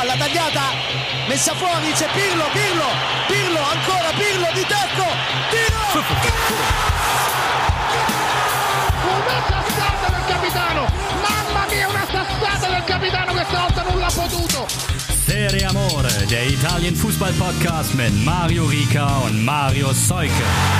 palla tagliata, messa fuori, c'è Pirlo, Pirlo, Pirlo, ancora Pirlo di tacco, tiro! Una sassata del capitano! Mamma mia, una sassata del capitano questa volta non l'ha potuto! Serie Amore, der Italien Fußball Podcast mit Mario Rica und Mario Seuke.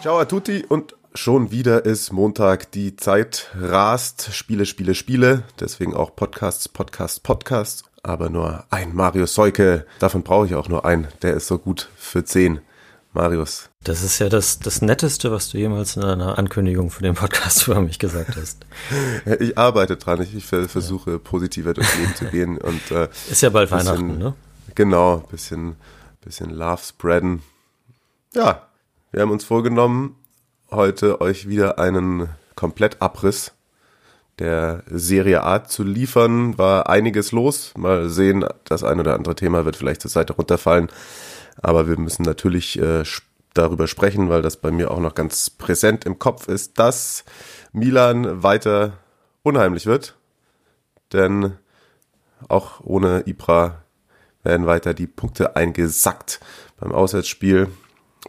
Ciao a tutti und schon wieder ist Montag. Die Zeit rast. Spiele, Spiele, Spiele. Deswegen auch Podcasts, Podcasts, Podcasts. Aber nur ein Mario Seuke. Davon brauche ich auch nur einen. Der ist so gut für zehn. Marius. Das ist ja das, das Netteste, was du jemals in einer Ankündigung für den Podcast über mich gesagt hast. Ich arbeite dran. Ich, ich versuche ja. positiver durchs Leben zu gehen. Und, äh, ist ja bald bisschen, Weihnachten, ne? Genau. Bisschen, bisschen Love spreaden. Ja, wir haben uns vorgenommen, heute euch wieder einen Komplettabriss der Serie A zu liefern. War einiges los. Mal sehen, das ein oder andere Thema wird vielleicht zur Seite runterfallen. Aber wir müssen natürlich äh, darüber sprechen, weil das bei mir auch noch ganz präsent im Kopf ist, dass Milan weiter unheimlich wird. Denn auch ohne Ibra werden weiter die Punkte eingesackt beim Auswärtsspiel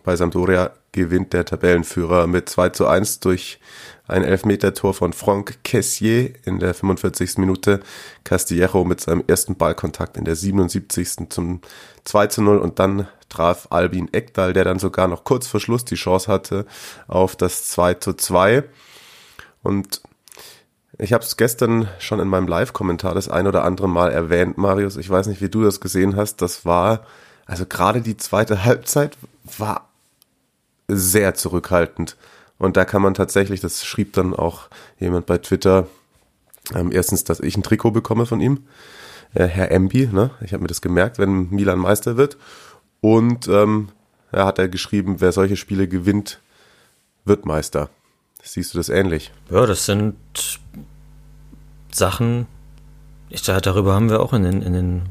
bei Sampdoria gewinnt der Tabellenführer mit 2 zu 1 durch ein Elfmeter-Tor von Franck Kessier in der 45. Minute. Castillejo mit seinem ersten Ballkontakt in der 77. zum 2 zu 0 und dann traf Albin Ekdal, der dann sogar noch kurz vor Schluss die Chance hatte auf das 2 zu 2. Und ich habe es gestern schon in meinem Live-Kommentar das ein oder andere Mal erwähnt, Marius. Ich weiß nicht, wie du das gesehen hast. Das war, also gerade die zweite Halbzeit war sehr zurückhaltend. Und da kann man tatsächlich, das schrieb dann auch jemand bei Twitter, ähm, erstens, dass ich ein Trikot bekomme von ihm, äh, Herr Embi, ne? ich habe mir das gemerkt, wenn Milan Meister wird. Und ähm, er hat er geschrieben, wer solche Spiele gewinnt, wird Meister. Siehst du das ähnlich? Ja, das sind Sachen, ich, darüber haben wir auch in den, in den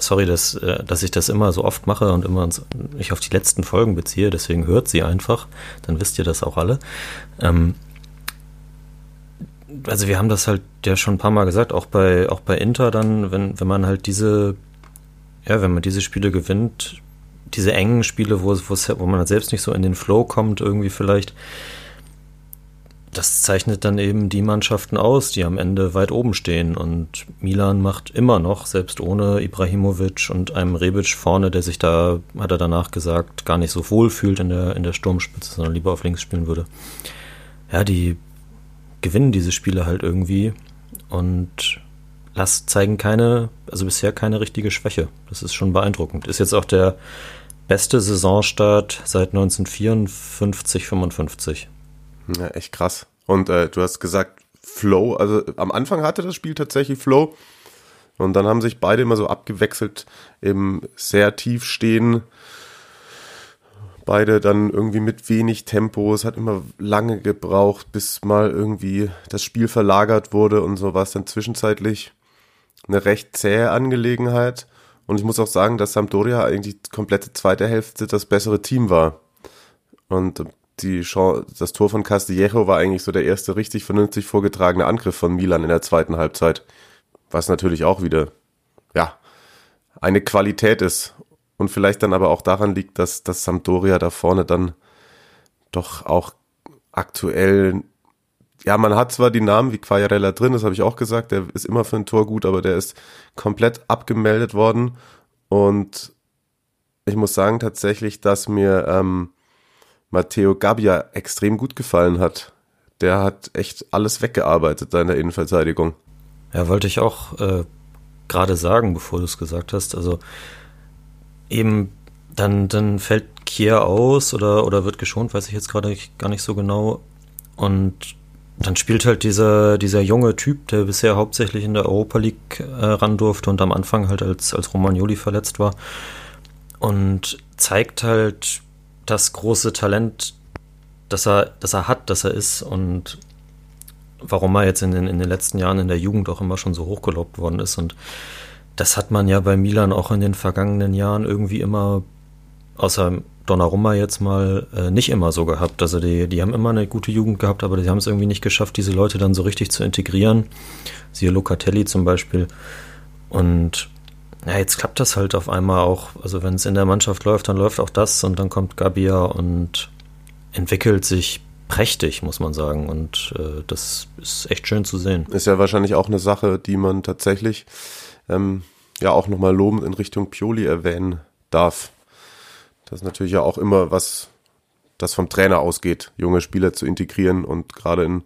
sorry, dass, äh, dass ich das immer so oft mache und immer mich auf die letzten Folgen beziehe, deswegen hört sie einfach, dann wisst ihr das auch alle. Ähm, also wir haben das halt ja schon ein paar Mal gesagt, auch bei, auch bei Inter dann, wenn, wenn man halt diese, ja, wenn man diese Spiele gewinnt, diese engen Spiele, wo, wo man halt selbst nicht so in den Flow kommt, irgendwie vielleicht, das zeichnet dann eben die Mannschaften aus, die am Ende weit oben stehen. Und Milan macht immer noch, selbst ohne Ibrahimovic und einem Rebic vorne, der sich da, hat er danach gesagt, gar nicht so wohl fühlt in der, in der Sturmspitze, sondern lieber auf links spielen würde. Ja, die gewinnen diese Spiele halt irgendwie und lass, zeigen keine, also bisher keine richtige Schwäche. Das ist schon beeindruckend. Ist jetzt auch der beste Saisonstart seit 1954, 55. Ja, echt krass. Und äh, du hast gesagt, Flow, also am Anfang hatte das Spiel tatsächlich Flow. Und dann haben sich beide immer so abgewechselt im sehr tief stehen. Beide dann irgendwie mit wenig Tempo. Es hat immer lange gebraucht, bis mal irgendwie das Spiel verlagert wurde und so war es dann zwischenzeitlich eine recht zähe Angelegenheit. Und ich muss auch sagen, dass Sampdoria eigentlich die komplette zweite Hälfte das bessere Team war. Und die das Tor von Castillejo war eigentlich so der erste richtig vernünftig vorgetragene Angriff von Milan in der zweiten Halbzeit. Was natürlich auch wieder, ja, eine Qualität ist. Und vielleicht dann aber auch daran liegt, dass, dass Sampdoria da vorne dann doch auch aktuell, ja, man hat zwar die Namen wie Quagliarella drin, das habe ich auch gesagt, der ist immer für ein Tor gut, aber der ist komplett abgemeldet worden. Und ich muss sagen tatsächlich, dass mir ähm, Matteo Gabbia extrem gut gefallen hat. Der hat echt alles weggearbeitet da in der Innenverteidigung. Ja, wollte ich auch äh, gerade sagen, bevor du es gesagt hast. Also eben dann, dann fällt Kier aus oder, oder wird geschont, weiß ich jetzt gerade gar nicht so genau. Und dann spielt halt dieser, dieser junge Typ, der bisher hauptsächlich in der Europa League äh, ran durfte und am Anfang halt als, als Romagnoli verletzt war. Und zeigt halt das große Talent, das er, das er hat, das er ist und warum er jetzt in den, in den letzten Jahren in der Jugend auch immer schon so hochgelobt worden ist. Und das hat man ja bei Milan auch in den vergangenen Jahren irgendwie immer, außer Donnarumma jetzt mal äh, nicht immer so gehabt. Also die, die haben immer eine gute Jugend gehabt, aber die haben es irgendwie nicht geschafft, diese Leute dann so richtig zu integrieren. Siehe Locatelli zum Beispiel. Und ja, jetzt klappt das halt auf einmal auch. Also wenn es in der Mannschaft läuft, dann läuft auch das und dann kommt Gabia und entwickelt sich prächtig, muss man sagen. Und äh, das ist echt schön zu sehen. Ist ja wahrscheinlich auch eine Sache, die man tatsächlich ähm, ja auch nochmal lobend in Richtung Pioli erwähnen darf. Das ist natürlich ja auch immer was, das vom Trainer ausgeht, junge Spieler zu integrieren und gerade in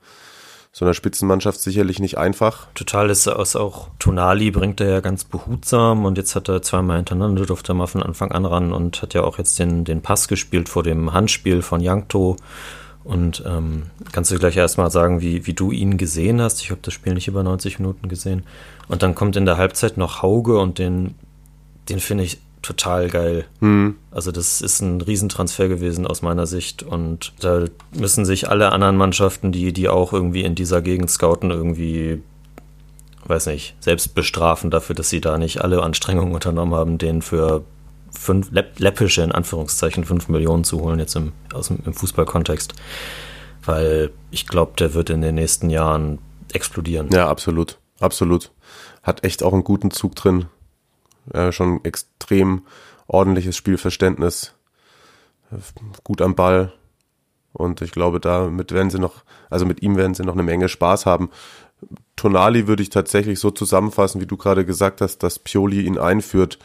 so einer Spitzenmannschaft sicherlich nicht einfach. Total ist es auch Tonali bringt er ja ganz behutsam und jetzt hat er zweimal hintereinander durfte er mal von Anfang an ran und hat ja auch jetzt den, den Pass gespielt vor dem Handspiel von Yankto. Und ähm, kannst du gleich erstmal sagen, wie, wie du ihn gesehen hast? Ich habe das Spiel nicht über 90 Minuten gesehen. Und dann kommt in der Halbzeit noch Hauge und den, den finde ich total geil. Mhm. Also das ist ein Riesentransfer gewesen aus meiner Sicht und da müssen sich alle anderen Mannschaften, die, die auch irgendwie in dieser Gegend scouten, irgendwie, weiß nicht, selbst bestrafen dafür, dass sie da nicht alle Anstrengungen unternommen haben, den für fünf, läppische, in Anführungszeichen, fünf Millionen zu holen, jetzt im, aus dem, im Fußballkontext. Weil ich glaube, der wird in den nächsten Jahren explodieren. Ja, absolut. Absolut. Hat echt auch einen guten Zug drin äh, schon extrem ordentliches Spielverständnis, gut am Ball. Und ich glaube, damit werden sie noch, also mit ihm werden sie noch eine Menge Spaß haben. Tonali würde ich tatsächlich so zusammenfassen, wie du gerade gesagt hast, dass Pioli ihn einführt,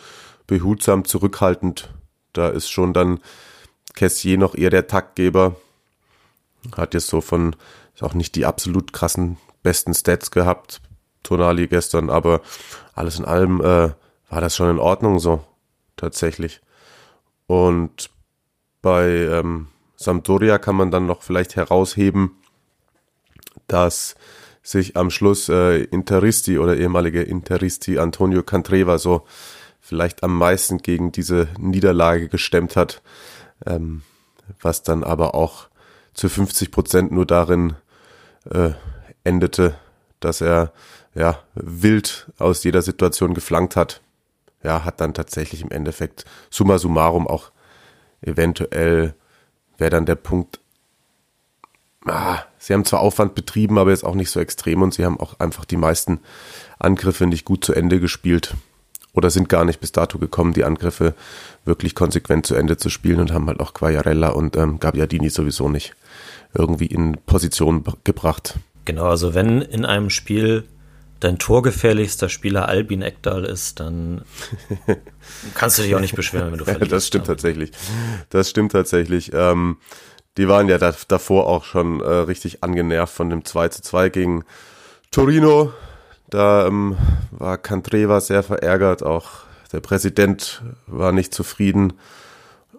behutsam, zurückhaltend. Da ist schon dann Kessier noch eher der Taktgeber. Hat jetzt so von, ist auch nicht die absolut krassen besten Stats gehabt, Tonali gestern, aber alles in allem äh, war das schon in Ordnung so, tatsächlich. Und bei ähm, Sampdoria kann man dann noch vielleicht herausheben, dass sich am Schluss äh, Interisti oder ehemalige Interisti Antonio Cantreva so vielleicht am meisten gegen diese Niederlage gestemmt hat, ähm, was dann aber auch zu 50 Prozent nur darin äh, endete, dass er ja wild aus jeder Situation geflankt hat ja, hat dann tatsächlich im Endeffekt summa summarum auch eventuell wäre dann der Punkt, ah, sie haben zwar Aufwand betrieben, aber jetzt auch nicht so extrem und sie haben auch einfach die meisten Angriffe nicht gut zu Ende gespielt oder sind gar nicht bis dato gekommen, die Angriffe wirklich konsequent zu Ende zu spielen und haben halt auch Quagliarella und ähm, Gabbiadini sowieso nicht irgendwie in Position gebracht. Genau, also wenn in einem Spiel dein torgefährlichster Spieler Albin Ekdal ist, dann kannst du dich auch nicht beschweren, wenn du verlierst. das stimmt tatsächlich. Das stimmt tatsächlich. Ähm, die waren ja da, davor auch schon äh, richtig angenervt von dem 2 zu 2 gegen Torino. Da ähm, war Cantreva sehr verärgert, auch der Präsident war nicht zufrieden.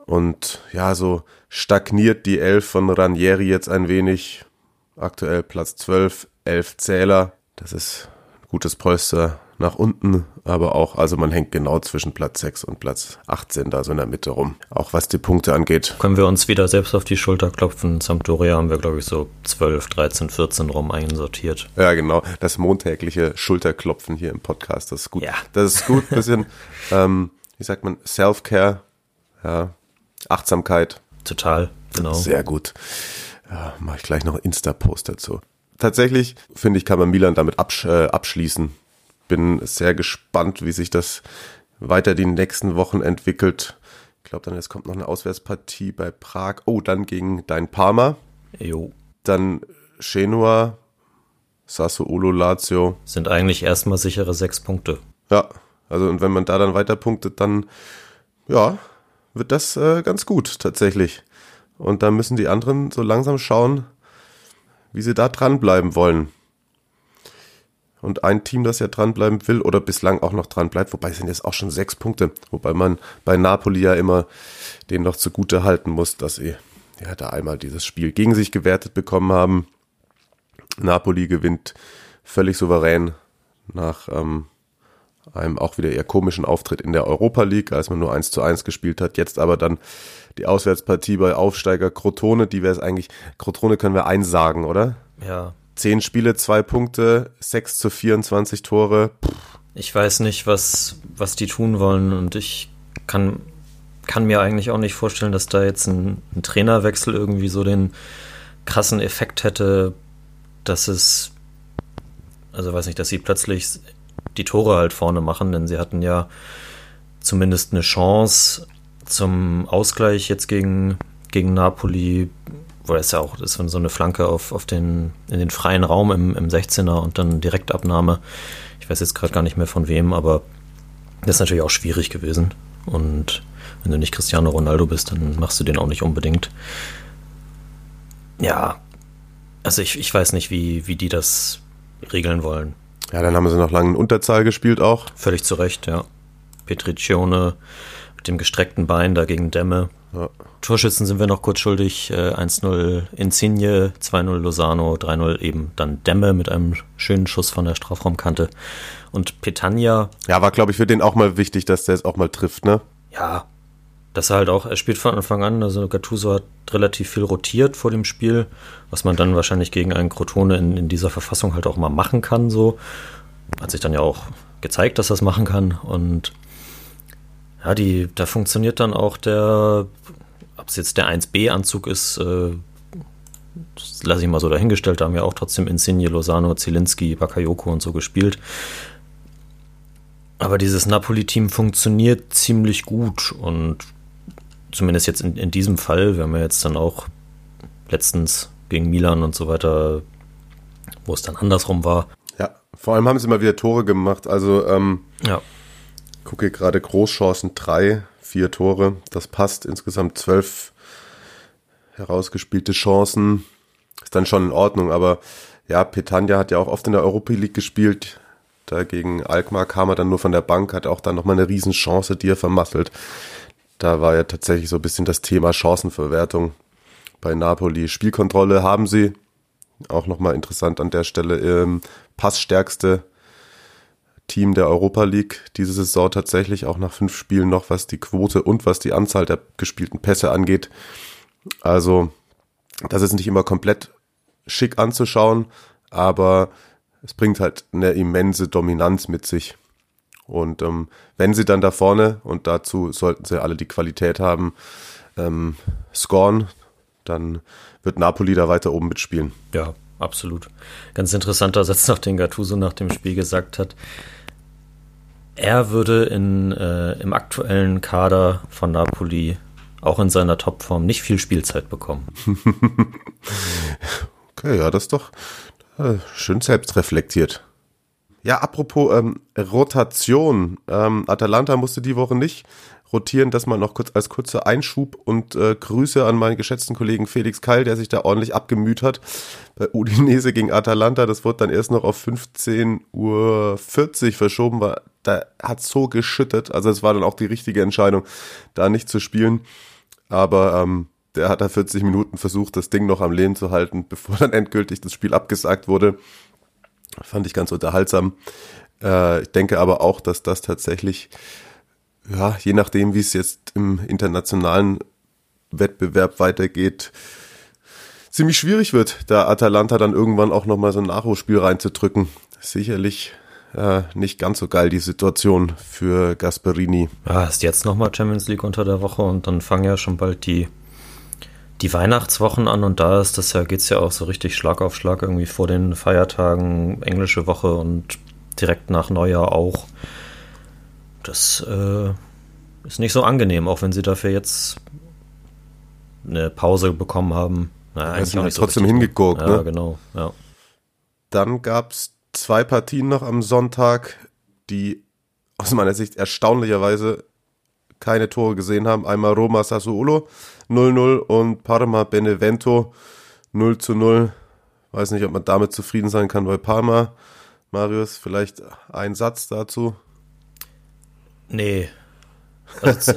Und ja, so stagniert die Elf von Ranieri jetzt ein wenig. Aktuell Platz 12, 11 Zähler. Das ist gutes Polster nach unten, aber auch, also man hängt genau zwischen Platz 6 und Platz 18 da so in der Mitte rum, auch was die Punkte angeht. Können wir uns wieder selbst auf die Schulter klopfen. Sampdoria haben wir, glaube ich, so 12, 13, 14 rum einsortiert. Ja, genau. Das montägliche Schulterklopfen hier im Podcast, das ist gut. Ja. Das ist gut, bisschen, ähm, wie sagt man, Self-Care, ja, Achtsamkeit. Total, genau. Sehr gut. Ja, mache ich gleich noch Insta-Post dazu tatsächlich, finde ich, kann man Milan damit absch äh, abschließen. Bin sehr gespannt, wie sich das weiter die nächsten Wochen entwickelt. Ich glaube dann, es kommt noch eine Auswärtspartie bei Prag. Oh, dann gegen dein Parma. Jo. Dann Genua, Sassuolo, Lazio. Sind eigentlich erstmal sichere sechs Punkte. Ja, also und wenn man da dann weiter punktet, dann ja, wird das äh, ganz gut tatsächlich. Und dann müssen die anderen so langsam schauen, wie sie da dranbleiben wollen. Und ein Team, das ja dranbleiben will oder bislang auch noch dranbleibt, wobei sind jetzt auch schon sechs Punkte, wobei man bei Napoli ja immer denen noch zugute halten muss, dass sie ja da einmal dieses Spiel gegen sich gewertet bekommen haben. Napoli gewinnt völlig souverän nach ähm, einem auch wieder eher komischen Auftritt in der Europa League, als man nur 1 zu 1 gespielt hat. Jetzt aber dann die Auswärtspartie bei Aufsteiger Crotone, die wäre es eigentlich, Crotone können wir einsagen, oder? Ja. Zehn Spiele, zwei Punkte, 6 zu 24 Tore. Ich weiß nicht, was, was die tun wollen und ich kann kann mir eigentlich auch nicht vorstellen, dass da jetzt ein, ein Trainerwechsel irgendwie so den krassen Effekt hätte, dass es, also weiß nicht, dass sie plötzlich die Tore halt vorne machen, denn sie hatten ja zumindest eine Chance zum Ausgleich jetzt gegen, gegen Napoli, wo es ja auch ist so eine Flanke auf, auf den, in den freien Raum im, im 16er und dann Direktabnahme. Ich weiß jetzt gerade gar nicht mehr von wem, aber das ist natürlich auch schwierig gewesen. Und wenn du nicht Cristiano Ronaldo bist, dann machst du den auch nicht unbedingt. Ja, also ich, ich weiß nicht, wie, wie die das regeln wollen. Ja, dann haben sie noch lange in Unterzahl gespielt auch. Völlig zu Recht, ja. Petricione mit dem gestreckten Bein dagegen Dämme. Ja. Torschützen sind wir noch kurz schuldig. 1-0 äh, Insigne, 2-0 Lozano, 3-0 eben dann Dämme mit einem schönen Schuss von der Strafraumkante. Und Petagna. Ja, war, glaube ich, für den auch mal wichtig, dass der es auch mal trifft, ne? Ja. Dass er halt auch, er spielt von Anfang an, also Gattuso hat relativ viel rotiert vor dem Spiel, was man dann wahrscheinlich gegen einen Crotone in, in dieser Verfassung halt auch mal machen kann, so. Hat sich dann ja auch gezeigt, dass er es machen kann und ja, die, da funktioniert dann auch der, ob es jetzt der 1B-Anzug ist, äh, das lasse ich mal so dahingestellt, da haben ja auch trotzdem Insigne, Lozano, Zielinski, Bakayoko und so gespielt. Aber dieses Napoli-Team funktioniert ziemlich gut und zumindest jetzt in, in diesem Fall, wir haben ja jetzt dann auch letztens gegen Milan und so weiter, wo es dann andersrum war. Ja, vor allem haben sie mal wieder Tore gemacht. Also, ähm, ja. gucke gerade Großchancen, drei, vier Tore. Das passt. Insgesamt zwölf herausgespielte Chancen. Ist dann schon in Ordnung, aber ja, Petagna hat ja auch oft in der Europa League gespielt. Dagegen Alkmaar kam er dann nur von der Bank, hat auch dann nochmal eine Riesenchance, die er vermasselt. Da war ja tatsächlich so ein bisschen das Thema Chancenverwertung bei Napoli. Spielkontrolle haben sie. Auch nochmal interessant an der Stelle. Ähm, passstärkste Team der Europa League diese Saison tatsächlich auch nach fünf Spielen noch, was die Quote und was die Anzahl der gespielten Pässe angeht. Also, das ist nicht immer komplett schick anzuschauen, aber es bringt halt eine immense Dominanz mit sich. Und ähm, wenn sie dann da vorne, und dazu sollten sie alle die Qualität haben, ähm, scoren, dann wird Napoli da weiter oben mitspielen. Ja, absolut. Ganz interessanter Satz noch, den Gattuso nach dem Spiel gesagt hat. Er würde in, äh, im aktuellen Kader von Napoli auch in seiner Topform nicht viel Spielzeit bekommen. okay, ja, das ist doch, äh, schön selbstreflektiert. Ja, apropos ähm, Rotation. Ähm, Atalanta musste die Woche nicht rotieren, das mal noch kurz als kurzer Einschub und äh, Grüße an meinen geschätzten Kollegen Felix Keil, der sich da ordentlich abgemüht hat. Bei Udinese gegen Atalanta, das wurde dann erst noch auf 15.40 Uhr verschoben, weil da hat so geschüttet. Also es war dann auch die richtige Entscheidung, da nicht zu spielen. Aber ähm, der hat da 40 Minuten versucht, das Ding noch am Leben zu halten, bevor dann endgültig das Spiel abgesagt wurde. Fand ich ganz unterhaltsam. Äh, ich denke aber auch, dass das tatsächlich, ja, je nachdem, wie es jetzt im internationalen Wettbewerb weitergeht, ziemlich schwierig wird, da Atalanta dann irgendwann auch nochmal so ein Nachholspiel reinzudrücken. Sicherlich äh, nicht ganz so geil, die Situation für Gasperini. Ja, ist jetzt nochmal Champions League unter der Woche und dann fangen ja schon bald die die Weihnachtswochen an und da ist das ja, geht's ja auch so richtig Schlag auf Schlag irgendwie vor den Feiertagen, englische Woche und direkt nach Neujahr auch. Das äh, ist nicht so angenehm, auch wenn sie dafür jetzt eine Pause bekommen haben. Naja, eigentlich auch nicht so trotzdem hingeguckt, ne? Ja, genau, ja. Dann gab's zwei Partien noch am Sonntag, die aus meiner Sicht erstaunlicherweise keine Tore gesehen haben. Einmal Roma Sassuolo 0-0 und Parma Benevento 0 0. Weiß nicht, ob man damit zufrieden sein kann bei Parma. Marius, vielleicht ein Satz dazu? Nee. Also,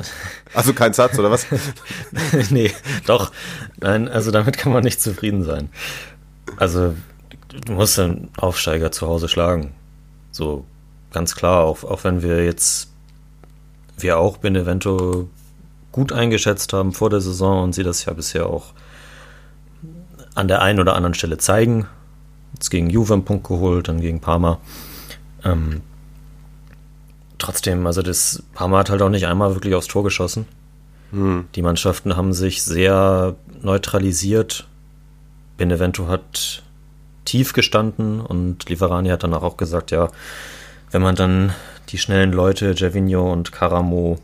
also kein Satz, oder was? nee, doch. Nein, also damit kann man nicht zufrieden sein. Also, du musst den Aufsteiger zu Hause schlagen. So, ganz klar, auch, auch wenn wir jetzt wir auch Benevento gut eingeschätzt haben vor der Saison und sie das ja bisher auch an der einen oder anderen Stelle zeigen. Jetzt gegen Juve einen Punkt geholt, dann gegen Parma. Ähm, trotzdem, also das Parma hat halt auch nicht einmal wirklich aufs Tor geschossen. Hm. Die Mannschaften haben sich sehr neutralisiert. Benevento hat tief gestanden und Liverani hat danach auch gesagt, ja, wenn man dann die schnellen Leute, Gervinho und Caramo,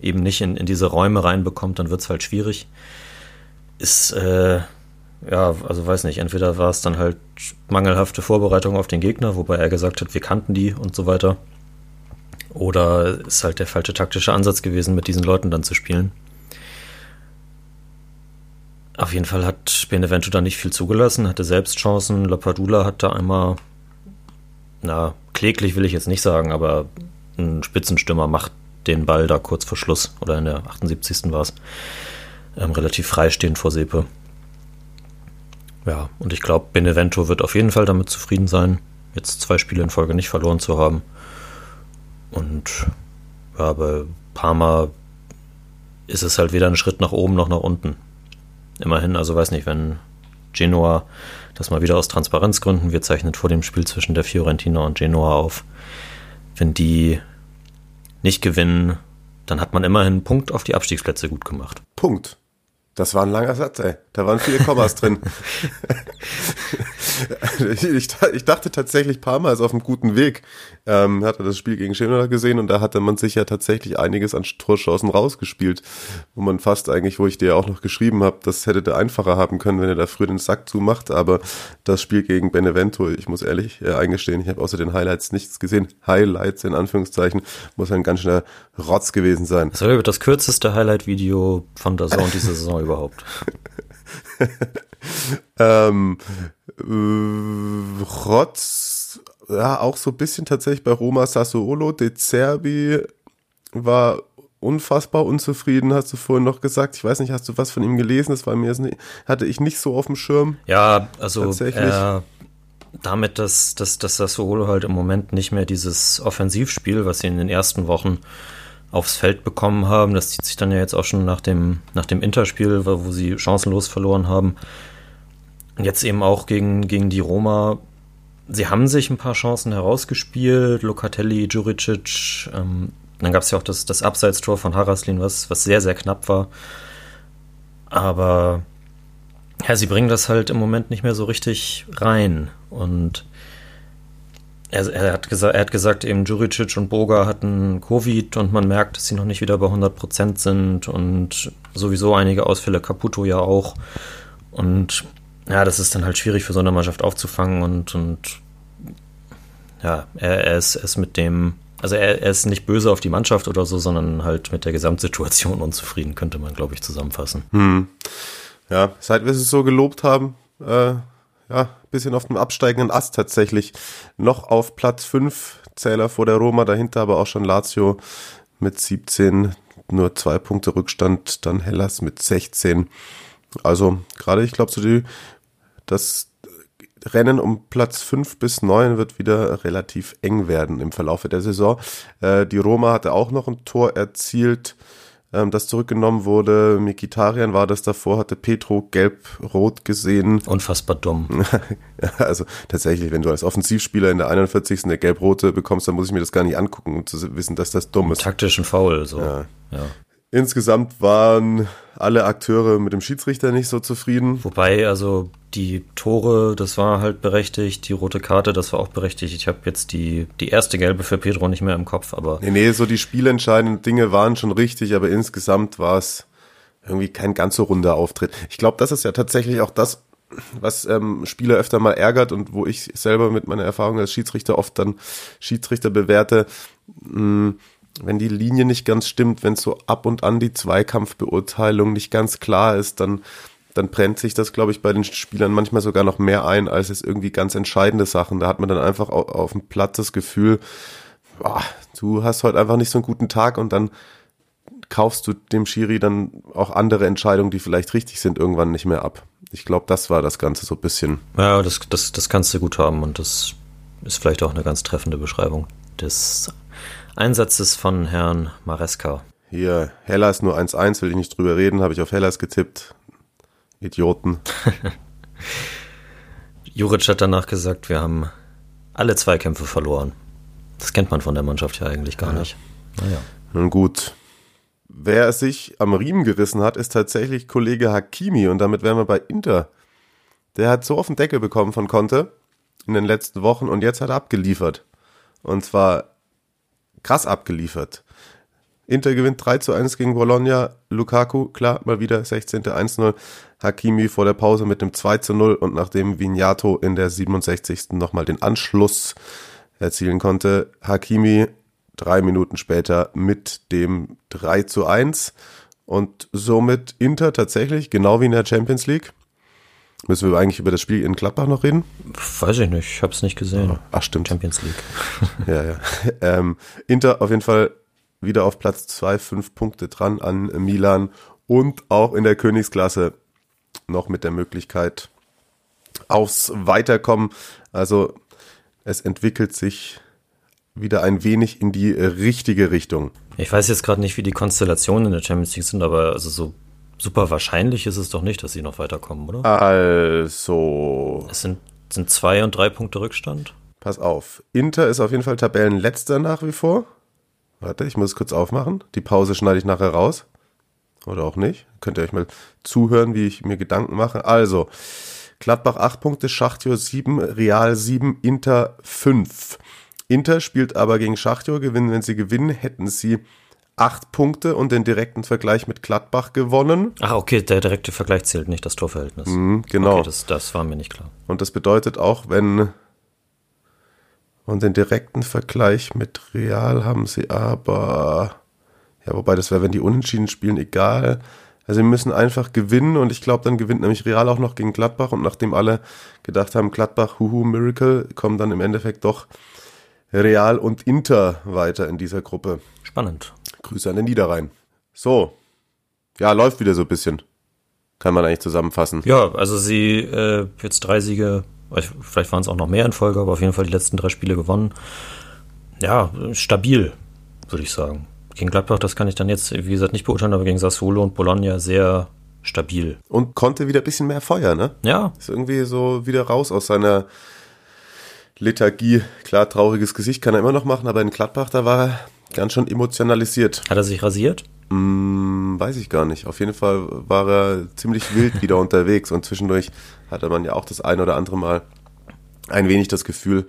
eben nicht in, in diese Räume reinbekommt, dann wird es halt schwierig. Ist, äh, ja, also weiß nicht, entweder war es dann halt mangelhafte Vorbereitung auf den Gegner, wobei er gesagt hat, wir kannten die und so weiter. Oder ist halt der falsche taktische Ansatz gewesen, mit diesen Leuten dann zu spielen. Auf jeden Fall hat Benevento da nicht viel zugelassen, hatte selbst Chancen. Lapadula hat da einmal, na, kläglich will ich jetzt nicht sagen, aber ein Spitzenstürmer macht den Ball da kurz vor Schluss oder in der 78. war es. Ähm, relativ freistehend vor Sepe. Ja, und ich glaube, Benevento wird auf jeden Fall damit zufrieden sein, jetzt zwei Spiele in Folge nicht verloren zu haben. Und ja, bei Parma ist es halt weder ein Schritt nach oben noch nach unten. Immerhin, also weiß nicht, wenn Genoa das mal wieder aus Transparenzgründen, wir zeichnen vor dem Spiel zwischen der Fiorentina und Genoa auf, wenn die nicht gewinnen, dann hat man immerhin einen Punkt auf die Abstiegsplätze gut gemacht. Punkt. Das war ein langer Satz, ey. Da waren viele Kommas drin. ich, ich, dachte tatsächlich, Parma ist auf einem guten Weg. Ähm, hatte das Spiel gegen Genoa gesehen und da hatte man sich ja tatsächlich einiges an Torchancen rausgespielt, wo man fast eigentlich, wo ich dir auch noch geschrieben habe, das hätte der einfacher haben können, wenn er da früher den Sack zumacht. Aber das Spiel gegen Benevento, ich muss ehrlich äh, eingestehen, ich habe außer den Highlights nichts gesehen. Highlights in Anführungszeichen, muss ein ganz schöner Rotz gewesen sein. Das war das kürzeste Highlight-Video von der Saison diese Saison überhaupt. ähm, äh, Rotz, ja, auch so ein bisschen tatsächlich bei Roma Sassuolo. De Zerbi war unfassbar unzufrieden, hast du vorhin noch gesagt. Ich weiß nicht, hast du was von ihm gelesen? Das war mir nicht, hatte ich nicht so auf dem Schirm. Ja, also tatsächlich. Äh, damit, dass, dass, dass Sassuolo halt im Moment nicht mehr dieses Offensivspiel, was sie in den ersten Wochen aufs Feld bekommen haben, das zieht sich dann ja jetzt auch schon nach dem, nach dem Interspiel, wo sie chancenlos verloren haben, Jetzt eben auch gegen, gegen die Roma. Sie haben sich ein paar Chancen herausgespielt. Locatelli, Juricic. Ähm, dann gab es ja auch das, das Abseitstor von Haraslin, was, was sehr, sehr knapp war. Aber ja, sie bringen das halt im Moment nicht mehr so richtig rein. Und er, er, hat, gesagt, er hat gesagt, eben Juricic und Boga hatten Covid und man merkt, dass sie noch nicht wieder bei 100% sind und sowieso einige Ausfälle, Caputo ja auch. Und ja, das ist dann halt schwierig für so eine Mannschaft aufzufangen und, und ja, er, er, ist, ist mit dem, also er, er ist nicht böse auf die Mannschaft oder so, sondern halt mit der Gesamtsituation unzufrieden, könnte man, glaube ich, zusammenfassen. Hm. Ja, seit wir es so gelobt haben, äh, ja, bisschen auf dem absteigenden Ast tatsächlich. Noch auf Platz 5, Zähler vor der Roma, dahinter aber auch schon Lazio mit 17, nur zwei Punkte Rückstand, dann Hellas mit 16. Also gerade, ich glaube, so das Rennen um Platz 5 bis 9 wird wieder relativ eng werden im Verlauf der Saison. Äh, die Roma hatte auch noch ein Tor erzielt, ähm, das zurückgenommen wurde. Mikitarian war das davor, hatte Petro gelb-rot gesehen. Unfassbar dumm. also tatsächlich, wenn du als Offensivspieler in der 41. eine gelb-rote bekommst, dann muss ich mir das gar nicht angucken, um zu wissen, dass das dumm ist. Taktischen Foul, so. Ja. ja. Insgesamt waren alle Akteure mit dem Schiedsrichter nicht so zufrieden. Wobei, also die Tore, das war halt berechtigt, die rote Karte, das war auch berechtigt. Ich habe jetzt die, die erste gelbe für Pedro nicht mehr im Kopf, aber. Nee, nee, so die spielentscheidenden Dinge waren schon richtig, aber insgesamt war es irgendwie kein ganz so runder Auftritt. Ich glaube, das ist ja tatsächlich auch das, was ähm, Spieler öfter mal ärgert und wo ich selber mit meiner Erfahrung als Schiedsrichter oft dann Schiedsrichter bewerte. Mh, hm, wenn die Linie nicht ganz stimmt, wenn so ab und an die Zweikampfbeurteilung nicht ganz klar ist, dann, dann brennt sich das, glaube ich, bei den Spielern manchmal sogar noch mehr ein, als es irgendwie ganz entscheidende Sachen. Da hat man dann einfach auf, auf dem Platz das Gefühl, boah, du hast heute einfach nicht so einen guten Tag und dann kaufst du dem Schiri dann auch andere Entscheidungen, die vielleicht richtig sind, irgendwann nicht mehr ab. Ich glaube, das war das Ganze so ein bisschen. Ja, das, das, das kannst du gut haben und das ist vielleicht auch eine ganz treffende Beschreibung des Einsatzes von Herrn Maresca. Hier, Hellas nur 1-1, will ich nicht drüber reden, habe ich auf Hellas getippt. Idioten. Juric hat danach gesagt, wir haben alle Zweikämpfe verloren. Das kennt man von der Mannschaft ja eigentlich gar ja. nicht. Naja. Nun gut. wer sich am Riemen gerissen hat, ist tatsächlich Kollege Hakimi und damit wären wir bei Inter. Der hat so auf den Deckel bekommen von Conte in den letzten Wochen und jetzt hat er abgeliefert. Und zwar krass abgeliefert. Inter gewinnt 3 zu 1 gegen Bologna. Lukaku, klar, mal wieder 16. 1-0. Hakimi vor der Pause mit dem 2 zu 0 und nachdem Vignato in der 67. nochmal den Anschluss erzielen konnte, Hakimi drei Minuten später mit dem 3 zu 1 und somit Inter tatsächlich, genau wie in der Champions League. Müssen wir eigentlich über das Spiel in Gladbach noch reden? Weiß ich nicht, ich habe es nicht gesehen. Ach stimmt. Champions League. ja, ja. Ähm, Inter auf jeden Fall wieder auf Platz 2, fünf Punkte dran an Milan und auch in der Königsklasse noch mit der Möglichkeit aufs Weiterkommen. Also es entwickelt sich wieder ein wenig in die richtige Richtung. Ich weiß jetzt gerade nicht, wie die Konstellationen in der Champions League sind, aber also so super wahrscheinlich ist es doch nicht, dass sie noch weiterkommen, oder? Also. Es sind, sind zwei und drei Punkte Rückstand. Pass auf. Inter ist auf jeden Fall Tabellenletzter nach wie vor. Warte, ich muss kurz aufmachen. Die Pause schneide ich nachher raus. Oder auch nicht. Könnt ihr euch mal zuhören, wie ich mir Gedanken mache. Also, Gladbach 8 Punkte, Schachtjo 7, Real 7, Inter 5. Inter spielt aber gegen Schachtjo, gewinnen, wenn sie gewinnen, hätten sie 8 Punkte und den direkten Vergleich mit Gladbach gewonnen. Ach, okay, der direkte Vergleich zählt nicht, das Torverhältnis. Mhm, genau. Okay, das, das war mir nicht klar. Und das bedeutet auch, wenn und den direkten Vergleich mit Real haben sie aber, ja, wobei das wäre, wenn die unentschieden spielen, egal. Also sie müssen einfach gewinnen und ich glaube, dann gewinnt nämlich Real auch noch gegen Gladbach und nachdem alle gedacht haben, Gladbach, huhu, Miracle, kommen dann im Endeffekt doch Real und Inter weiter in dieser Gruppe. Spannend. Grüße an den Niederrhein. So. Ja, läuft wieder so ein bisschen. Kann man eigentlich zusammenfassen. Ja, also sie äh, jetzt drei Siege, vielleicht waren es auch noch mehr in Folge, aber auf jeden Fall die letzten drei Spiele gewonnen. Ja, stabil, würde ich sagen. Gegen Gladbach, das kann ich dann jetzt, wie gesagt, nicht beurteilen, aber gegen Sassuolo und Bologna sehr stabil. Und konnte wieder ein bisschen mehr Feuer, ne? Ja. Ist irgendwie so wieder raus aus seiner Lethargie. Klar, trauriges Gesicht kann er immer noch machen, aber in Gladbach, da war er ganz schön emotionalisiert. Hat er sich rasiert? Hm, weiß ich gar nicht. Auf jeden Fall war er ziemlich wild wieder unterwegs und zwischendurch hatte man ja auch das ein oder andere Mal ein wenig das Gefühl,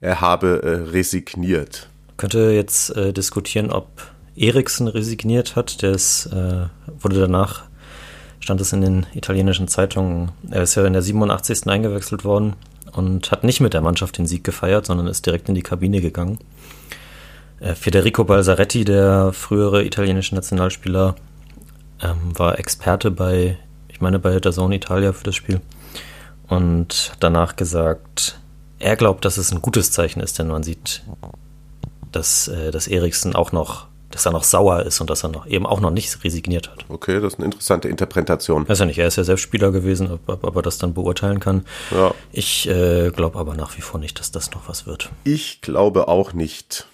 er habe äh, resigniert. Könnte jetzt äh, diskutieren, ob Eriksen resigniert hat. Der ist, äh, wurde danach, stand es in den italienischen Zeitungen, er ist ja in der 87. eingewechselt worden und hat nicht mit der Mannschaft den Sieg gefeiert, sondern ist direkt in die Kabine gegangen. Äh, Federico Balzaretti, der frühere italienische Nationalspieler, ähm, war Experte bei, ich meine, bei der Zone Italia für das Spiel und danach gesagt, er glaubt, dass es ein gutes Zeichen ist, denn man sieht, dass, äh, dass Eriksen auch noch, dass er noch sauer ist und dass er noch eben auch noch nicht resigniert hat. Okay, das ist eine interessante Interpretation. Weiß ja nicht, er ist ja selbst Spieler gewesen, ob, ob er das dann beurteilen kann. Ja. Ich äh, glaube aber nach wie vor nicht, dass das noch was wird. Ich glaube auch nicht.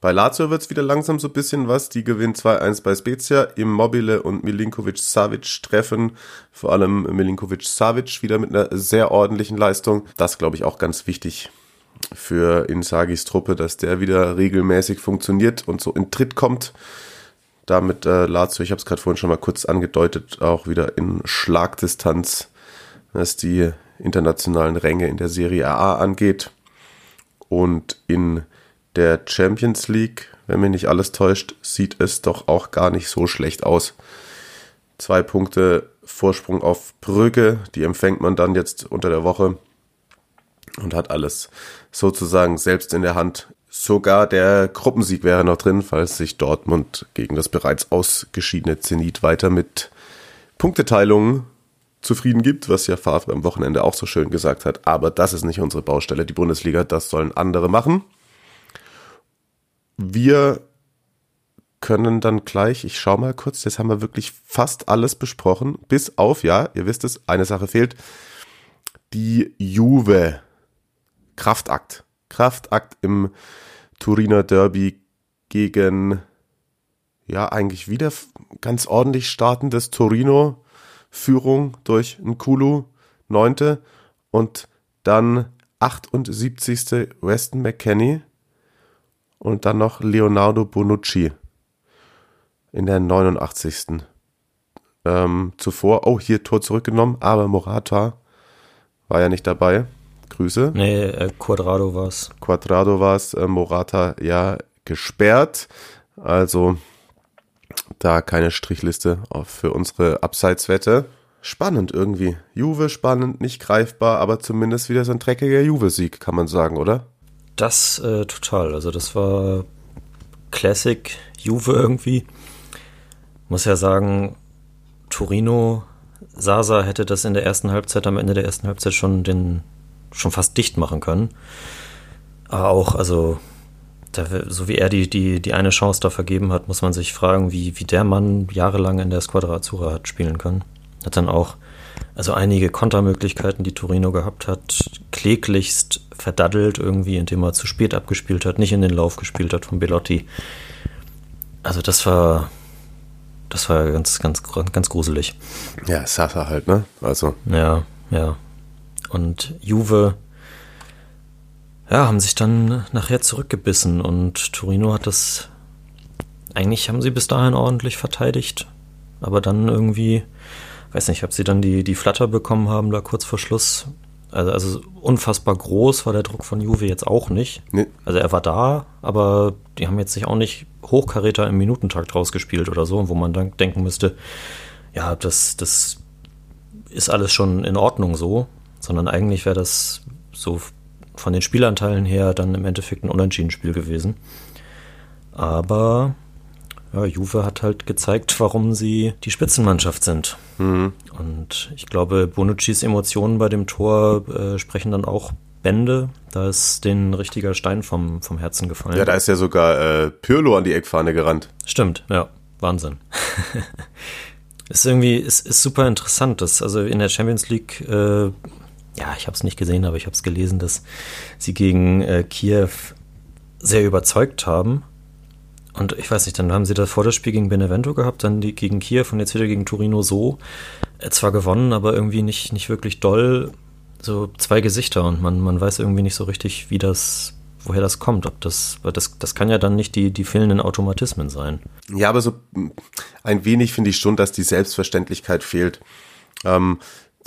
Bei Lazio wird es wieder langsam so ein bisschen was. Die gewinnen 2-1 bei Spezia. Immobile und Milinkovic-Savic treffen. Vor allem Milinkovic-Savic wieder mit einer sehr ordentlichen Leistung. Das glaube ich auch ganz wichtig für Insagis Truppe, dass der wieder regelmäßig funktioniert und so in Tritt kommt. Damit äh, Lazio, ich habe es gerade vorhin schon mal kurz angedeutet, auch wieder in Schlagdistanz, was die internationalen Ränge in der Serie A angeht. Und in der Champions League, wenn mich nicht alles täuscht, sieht es doch auch gar nicht so schlecht aus. Zwei Punkte Vorsprung auf Brügge, die empfängt man dann jetzt unter der Woche und hat alles sozusagen selbst in der Hand. Sogar der Gruppensieg wäre noch drin, falls sich Dortmund gegen das bereits ausgeschiedene Zenit weiter mit Punkteteilungen zufrieden gibt, was ja Favre am Wochenende auch so schön gesagt hat. Aber das ist nicht unsere Baustelle, die Bundesliga, das sollen andere machen. Wir können dann gleich, ich schau mal kurz, jetzt haben wir wirklich fast alles besprochen, bis auf, ja, ihr wisst es, eine Sache fehlt, die Juve. Kraftakt. Kraftakt im Turiner Derby gegen, ja, eigentlich wieder ganz ordentlich startendes Torino. Führung durch Nkulu, neunte und dann 78. Weston McKenney und dann noch Leonardo Bonucci. in der 89. Ähm, zuvor, oh, hier Tor zurückgenommen, aber Morata war ja nicht dabei. Grüße. Nee, äh, Quadrado war's. Quadrado war's, äh, Morata ja gesperrt. Also da keine Strichliste für unsere Abseitswette. Spannend irgendwie. Juve spannend, nicht greifbar, aber zumindest wieder so ein dreckiger Juve-Sieg, kann man sagen, oder? Das äh, total. Also das war Classic Juve irgendwie. Muss ja sagen, Torino, Sasa hätte das in der ersten Halbzeit, am Ende der ersten Halbzeit schon den schon fast dicht machen können. Aber auch, also da, so wie er die, die, die eine Chance da vergeben hat, muss man sich fragen, wie, wie der Mann jahrelang in der Squadra Azzurra hat spielen können. Hat dann auch also einige Kontermöglichkeiten, die Torino gehabt hat, kläglichst verdaddelt irgendwie, indem er zu spät abgespielt hat, nicht in den Lauf gespielt hat von Belotti. Also das war das war ganz ganz ganz gruselig. Ja, Sasa halt, ne? Also ja, ja. Und Juve ja, haben sich dann nachher zurückgebissen und Torino hat das eigentlich haben sie bis dahin ordentlich verteidigt, aber dann irgendwie weiß nicht, ob sie dann die, die Flatter bekommen haben, da kurz vor Schluss. Also, also unfassbar groß war der Druck von Juve jetzt auch nicht. Nee. Also er war da, aber die haben jetzt sich auch nicht Hochkaräter im Minutentakt rausgespielt oder so, wo man dann denken müsste, ja, das, das ist alles schon in Ordnung so, sondern eigentlich wäre das so von den Spielanteilen her dann im Endeffekt ein Unentschieden-Spiel gewesen. Aber ja, Juve hat halt gezeigt, warum sie die Spitzenmannschaft sind. Mhm. Und ich glaube, Bonuccis Emotionen bei dem Tor äh, sprechen dann auch Bände. Da ist den richtiger Stein vom, vom Herzen gefallen. Ja, da ist ja sogar äh, Pirlo an die Eckfahne gerannt. Stimmt, ja. Wahnsinn. ist irgendwie, ist, ist super interessant, dass also in der Champions League, äh, ja, ich habe es nicht gesehen, aber ich habe es gelesen, dass sie gegen äh, Kiew sehr überzeugt haben und ich weiß nicht, dann haben sie das vor das Spiel gegen Benevento gehabt, dann die gegen Kiew und jetzt wieder gegen Torino so. Äh, zwar gewonnen, aber irgendwie nicht, nicht wirklich doll. So zwei Gesichter und man, man weiß irgendwie nicht so richtig, wie das, woher das kommt. Ob das, das, das kann ja dann nicht die, die fehlenden Automatismen sein. Ja, aber so ein wenig finde ich schon, dass die Selbstverständlichkeit fehlt. Ähm,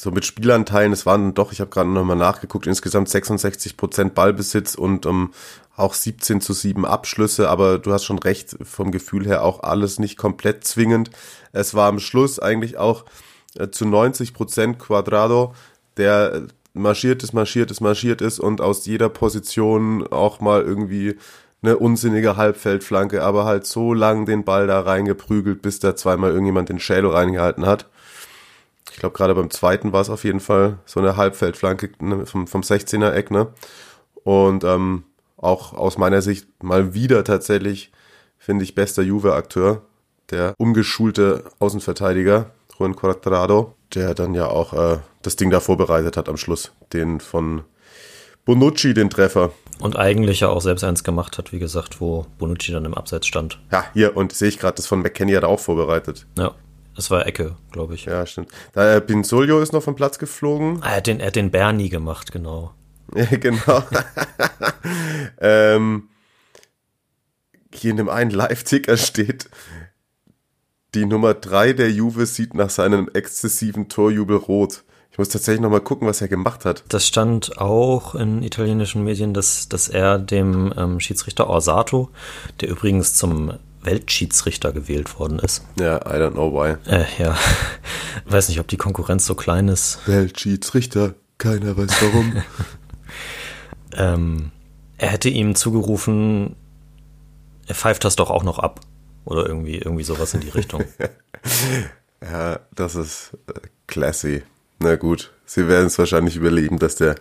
so mit Spielanteilen, es waren doch, ich habe gerade nochmal nachgeguckt, insgesamt 66 Prozent Ballbesitz und um, auch 17 zu 7 Abschlüsse, aber du hast schon recht, vom Gefühl her auch alles nicht komplett zwingend. Es war am Schluss eigentlich auch äh, zu 90 Prozent Quadrado, der marschiert ist, marschiert ist, marschiert ist und aus jeder Position auch mal irgendwie eine unsinnige Halbfeldflanke, aber halt so lang den Ball da reingeprügelt, bis da zweimal irgendjemand den Schädel reingehalten hat. Ich glaube, gerade beim zweiten war es auf jeden Fall so eine Halbfeldflanke ne, vom, vom 16er Eck, ne? Und ähm, auch aus meiner Sicht mal wieder tatsächlich, finde ich, bester Juve-Akteur, der umgeschulte Außenverteidiger, Juan Quadrado, der dann ja auch äh, das Ding da vorbereitet hat am Schluss, den von Bonucci, den Treffer. Und eigentlich ja auch selbst eins gemacht hat, wie gesagt, wo Bonucci dann im Abseits stand. Ja, hier, und sehe ich gerade, das von McKenny hat er auch vorbereitet. Ja. Das war Ecke, glaube ich. Ja, stimmt. Da, äh, Pinsolio ist noch vom Platz geflogen. Ah, er hat den, er hat den Bernie gemacht, genau. Ja, genau. ähm, hier in dem einen Live-Ticker steht, die Nummer 3 der Juve sieht nach seinem exzessiven Torjubel rot. Ich muss tatsächlich nochmal gucken, was er gemacht hat. Das stand auch in italienischen Medien, dass, dass er dem ähm, Schiedsrichter Orsato, der übrigens zum Weltschiedsrichter gewählt worden ist. Ja, I don't know why. Äh, ja, weiß nicht, ob die Konkurrenz so klein ist. Weltschiedsrichter, keiner weiß warum. ähm, er hätte ihm zugerufen, er pfeift das doch auch noch ab. Oder irgendwie, irgendwie sowas in die Richtung. ja, das ist äh, classy. Na gut, sie werden es wahrscheinlich überleben, dass der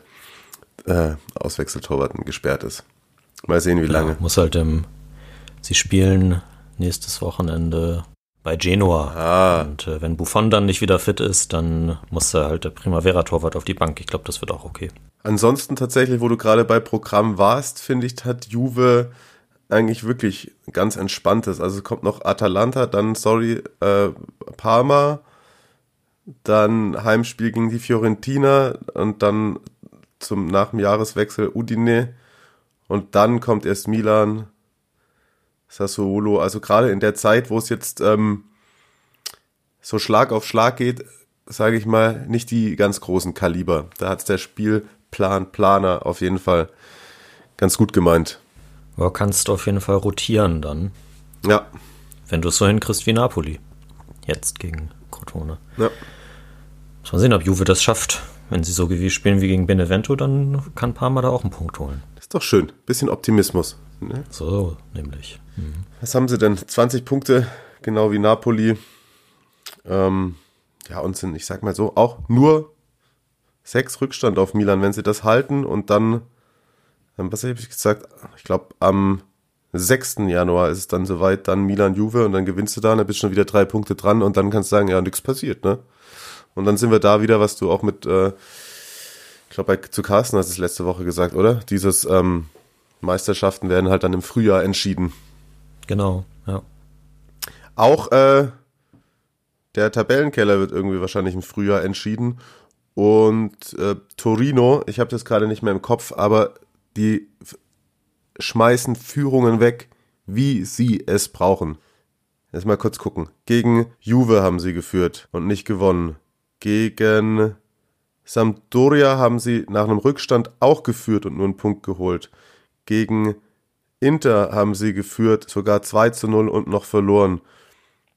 äh, Auswechseltorwart gesperrt ist. Mal sehen, wie ja, lange. Muss halt im, sie spielen nächstes Wochenende bei Genua. Ah. Und äh, wenn Buffon dann nicht wieder fit ist, dann muss er halt der Primavera-Torwart auf die Bank. Ich glaube, das wird auch okay. Ansonsten tatsächlich, wo du gerade bei Programm warst, finde ich, hat Juve eigentlich wirklich ganz entspanntes. Also kommt noch Atalanta, dann, sorry, äh, Parma, dann Heimspiel gegen die Fiorentina und dann zum nach dem Jahreswechsel Udine und dann kommt erst Milan, Sassuolo. Also gerade in der Zeit, wo es jetzt ähm, so Schlag auf Schlag geht, sage ich mal, nicht die ganz großen Kaliber. Da hat's der Spielplan, Planer auf jeden Fall ganz gut gemeint. Aber kannst du auf jeden Fall rotieren dann. Ja. Wenn du es so hinkriegst wie Napoli. Jetzt gegen Crotone. Ja. Muss man sehen, ob Juve das schafft. Wenn sie so spielen wie gegen Benevento, dann kann Parma da auch einen Punkt holen. Ist doch schön. Bisschen Optimismus. Ne? So, nämlich. Mhm. Was haben sie denn? 20 Punkte, genau wie Napoli. Ähm, ja, und sind, ich sag mal so, auch nur sechs Rückstand auf Milan, wenn sie das halten und dann, ähm, was habe ich gesagt? Ich glaube, am 6. Januar ist es dann soweit, dann Milan-Juve und dann gewinnst du da, und dann bist du schon wieder drei Punkte dran und dann kannst du sagen, ja, nichts passiert, ne? Und dann sind wir da wieder, was du auch mit, äh, ich glaube, zu Carsten hast du es letzte Woche gesagt, oder? Dieses ähm, Meisterschaften werden halt dann im Frühjahr entschieden. Genau, ja. Auch äh, der Tabellenkeller wird irgendwie wahrscheinlich im Frühjahr entschieden. Und äh, Torino, ich habe das gerade nicht mehr im Kopf, aber die schmeißen Führungen weg, wie sie es brauchen. Jetzt mal kurz gucken. Gegen Juve haben sie geführt und nicht gewonnen. Gegen Sampdoria haben sie nach einem Rückstand auch geführt und nur einen Punkt geholt. Gegen Inter haben sie geführt, sogar 2 zu 0 und noch verloren.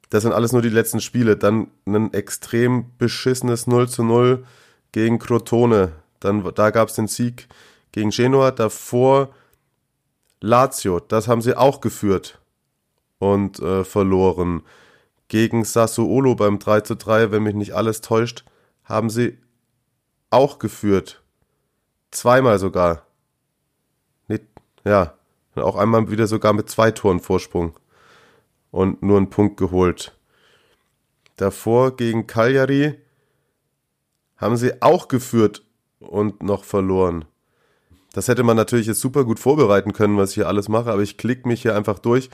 Das sind alles nur die letzten Spiele. Dann ein extrem beschissenes 0 zu 0 gegen Crotone. Dann, da gab es den Sieg gegen Genua. Davor Lazio, das haben sie auch geführt und äh, verloren. Gegen Sassuolo beim 3 zu 3, wenn mich nicht alles täuscht, haben sie auch geführt. Zweimal sogar. Ja, auch einmal wieder sogar mit zwei Toren Vorsprung und nur einen Punkt geholt. Davor gegen Cagliari haben sie auch geführt und noch verloren. Das hätte man natürlich jetzt super gut vorbereiten können, was ich hier alles mache, aber ich klicke mich hier einfach durch.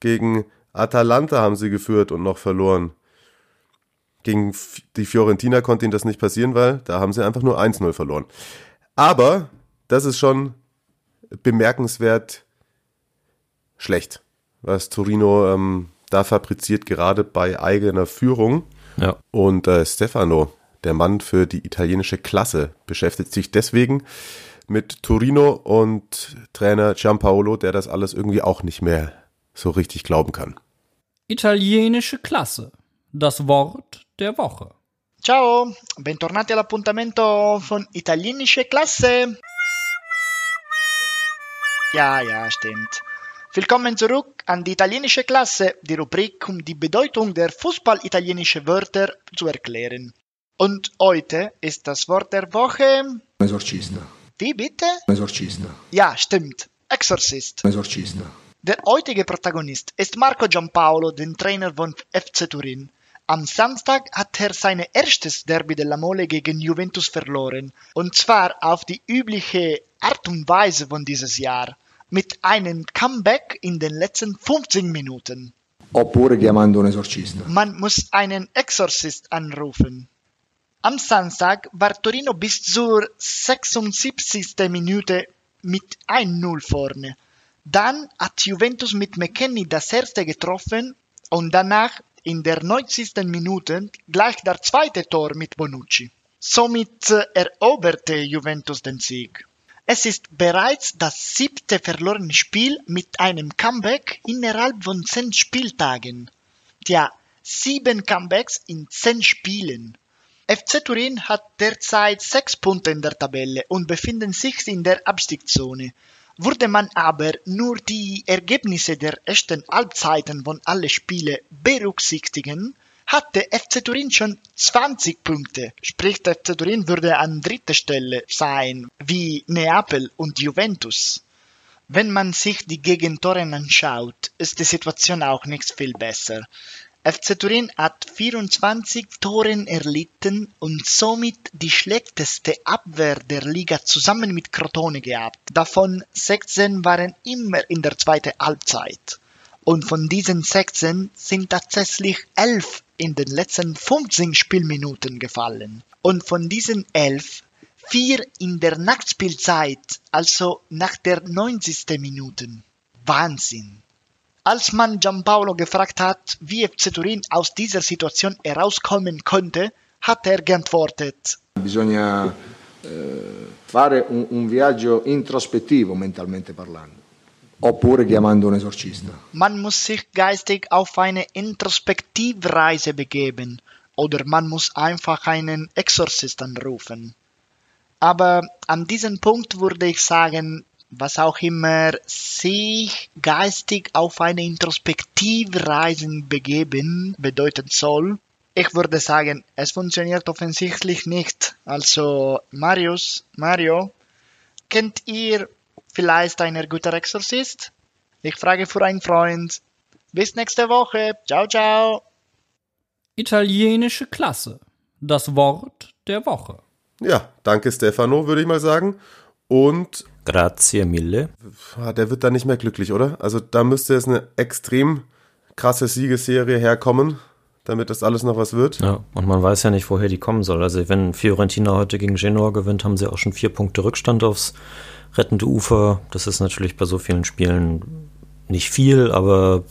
Gegen Atalanta haben sie geführt und noch verloren. Gegen die Fiorentina konnte ihnen das nicht passieren, weil da haben sie einfach nur 1-0 verloren. Aber das ist schon bemerkenswert schlecht, was Torino ähm, da fabriziert, gerade bei eigener Führung. Ja. Und äh, Stefano, der Mann für die italienische Klasse, beschäftigt sich deswegen mit Torino und Trainer Giampaolo, der das alles irgendwie auch nicht mehr so richtig glauben kann. Italienische Klasse. Das Wort der Woche. Ciao, bentornati all'appuntamento von Italienische Klasse. Ja, ja, stimmt. Willkommen zurück an die italienische Klasse, die Rubrik, um die Bedeutung der Fußball-italienische Wörter zu erklären. Und heute ist das Wort der Woche. Esorcista. Wie bitte? Esorcista. Ja, stimmt. Exorcist. Esorcista. Der heutige Protagonist ist Marco Giampaolo, den Trainer von FC Turin. Am Samstag hat er sein erstes Derby della Mole gegen Juventus verloren. Und zwar auf die übliche Art und Weise von dieses Jahr. Mit einem Comeback in den letzten 15 Minuten. Oppure chiamando un esorcista. Man muss einen Exorzist anrufen. Am Samstag war Torino bis zur 76. Minute mit 1-0 vorne. Dann hat Juventus mit McKenny das erste getroffen und danach in der 90. Minute gleich der zweite Tor mit Bonucci. Somit eroberte Juventus den Sieg. Es ist bereits das siebte verlorene Spiel mit einem Comeback innerhalb von zehn Spieltagen. Tja, sieben Comebacks in zehn Spielen. FC Turin hat derzeit sechs Punkte in der Tabelle und befindet sich in der Abstiegszone. Würde man aber nur die Ergebnisse der ersten Halbzeiten von allen Spielen berücksichtigen, hatte FC Turin schon 20 Punkte. Sprich, FC Turin würde an dritter Stelle sein, wie Neapel und Juventus. Wenn man sich die Gegentore anschaut, ist die Situation auch nicht viel besser. FC Turin hat 24 Toren erlitten und somit die schlechteste Abwehr der Liga zusammen mit Crotone gehabt. Davon 16 waren immer in der zweiten Halbzeit. Und von diesen 16 sind tatsächlich 11 in den letzten 15 Spielminuten gefallen. Und von diesen 11 vier in der Nachspielzeit, also nach der 90. Minute. Wahnsinn. Als man Giampaolo gefragt hat, wie FC Turin aus dieser Situation herauskommen könnte, hat er geantwortet. Bisogna eh, fare un, un viaggio introspettivo mentalmente parlando, oppure chiamando un esorcista. Man muss sich geistig auf eine Introspektivreise begeben oder man muss einfach einen Exorzist anrufen. Aber an diesem Punkt würde ich sagen, was auch immer sich geistig auf eine Introspektivreise begeben bedeuten soll, ich würde sagen, es funktioniert offensichtlich nicht. Also, Marius, Mario, kennt ihr vielleicht einen guten Exorzist? Ich frage für einen Freund. Bis nächste Woche. Ciao, ciao. Italienische Klasse. Das Wort der Woche. Ja, danke Stefano, würde ich mal sagen. Und Grazie mille. ah, der wird da nicht mehr glücklich, oder? Also da müsste jetzt eine extrem krasse Siegesserie herkommen, damit das alles noch was wird. Ja, und man weiß ja nicht, woher die kommen soll. Also wenn Fiorentina heute gegen Genoa gewinnt, haben sie auch schon vier Punkte Rückstand aufs rettende Ufer. Das ist natürlich bei so vielen Spielen nicht viel, aber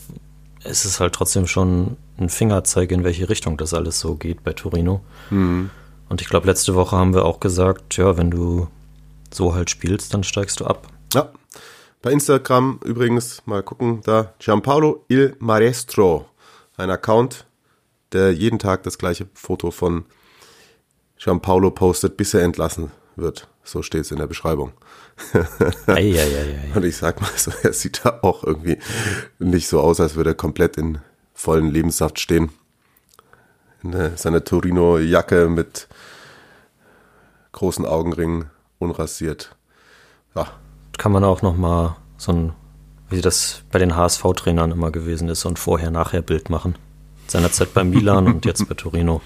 es ist halt trotzdem schon ein Fingerzeig, in welche Richtung das alles so geht bei Torino. Und ich glaube, letzte Woche haben wir auch gesagt, ja, wenn du so halt spielst, dann steigst du ab. Ja. Bei Instagram übrigens mal gucken, da Giampaolo Il Maestro, ein Account, der jeden Tag das gleiche Foto von Giampaolo postet, bis er entlassen wird. So steht es in der Beschreibung. Eieieiei. Und ich sag mal so, er sieht da auch irgendwie nicht so aus, als würde er komplett in vollen Lebenssaft stehen. In äh, seiner Torino-Jacke mit großen Augenringen, unrasiert. Ja, Kann man auch noch mal so ein, wie das bei den HSV-Trainern immer gewesen ist, so ein Vorher-Nachher-Bild machen. Seinerzeit bei Milan und jetzt bei Torino.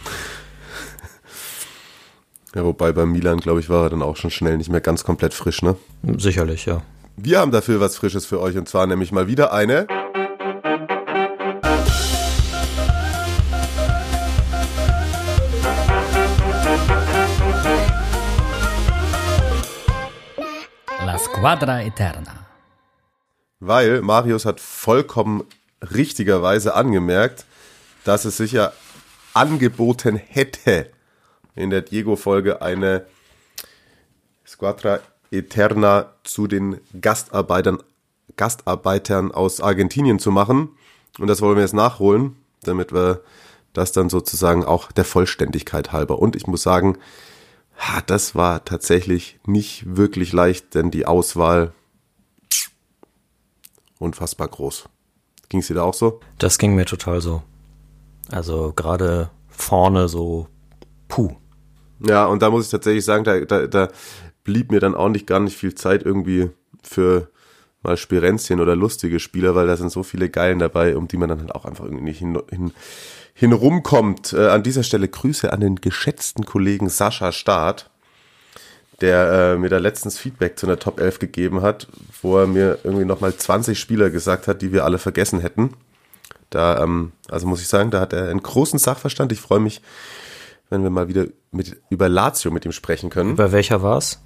Ja, wobei bei Milan, glaube ich, war er dann auch schon schnell nicht mehr ganz komplett frisch, ne? Sicherlich, ja. Wir haben dafür was Frisches für euch und zwar nämlich mal wieder eine. La Squadra Eterna. Weil Marius hat vollkommen richtigerweise angemerkt, dass es sich ja angeboten hätte, in der Diego-Folge eine Squadra Eterna zu den Gastarbeitern, Gastarbeitern aus Argentinien zu machen. Und das wollen wir jetzt nachholen, damit wir das dann sozusagen auch der Vollständigkeit halber. Und ich muss sagen, ha, das war tatsächlich nicht wirklich leicht, denn die Auswahl unfassbar groß. Ging es dir da auch so? Das ging mir total so. Also gerade vorne so, puh. Ja, und da muss ich tatsächlich sagen, da, da, da blieb mir dann auch nicht gar nicht viel Zeit irgendwie für mal Spirenzchen oder lustige Spieler, weil da sind so viele Geilen dabei, um die man dann halt auch einfach irgendwie nicht hin, hin, hin rumkommt. Äh, an dieser Stelle Grüße an den geschätzten Kollegen Sascha Staat, der äh, mir da letztens Feedback zu einer Top 11 gegeben hat, wo er mir irgendwie nochmal 20 Spieler gesagt hat, die wir alle vergessen hätten. Da, ähm, also muss ich sagen, da hat er einen großen Sachverstand. Ich freue mich, wenn wir mal wieder mit, über Lazio mit ihm sprechen können. Bei welcher war's?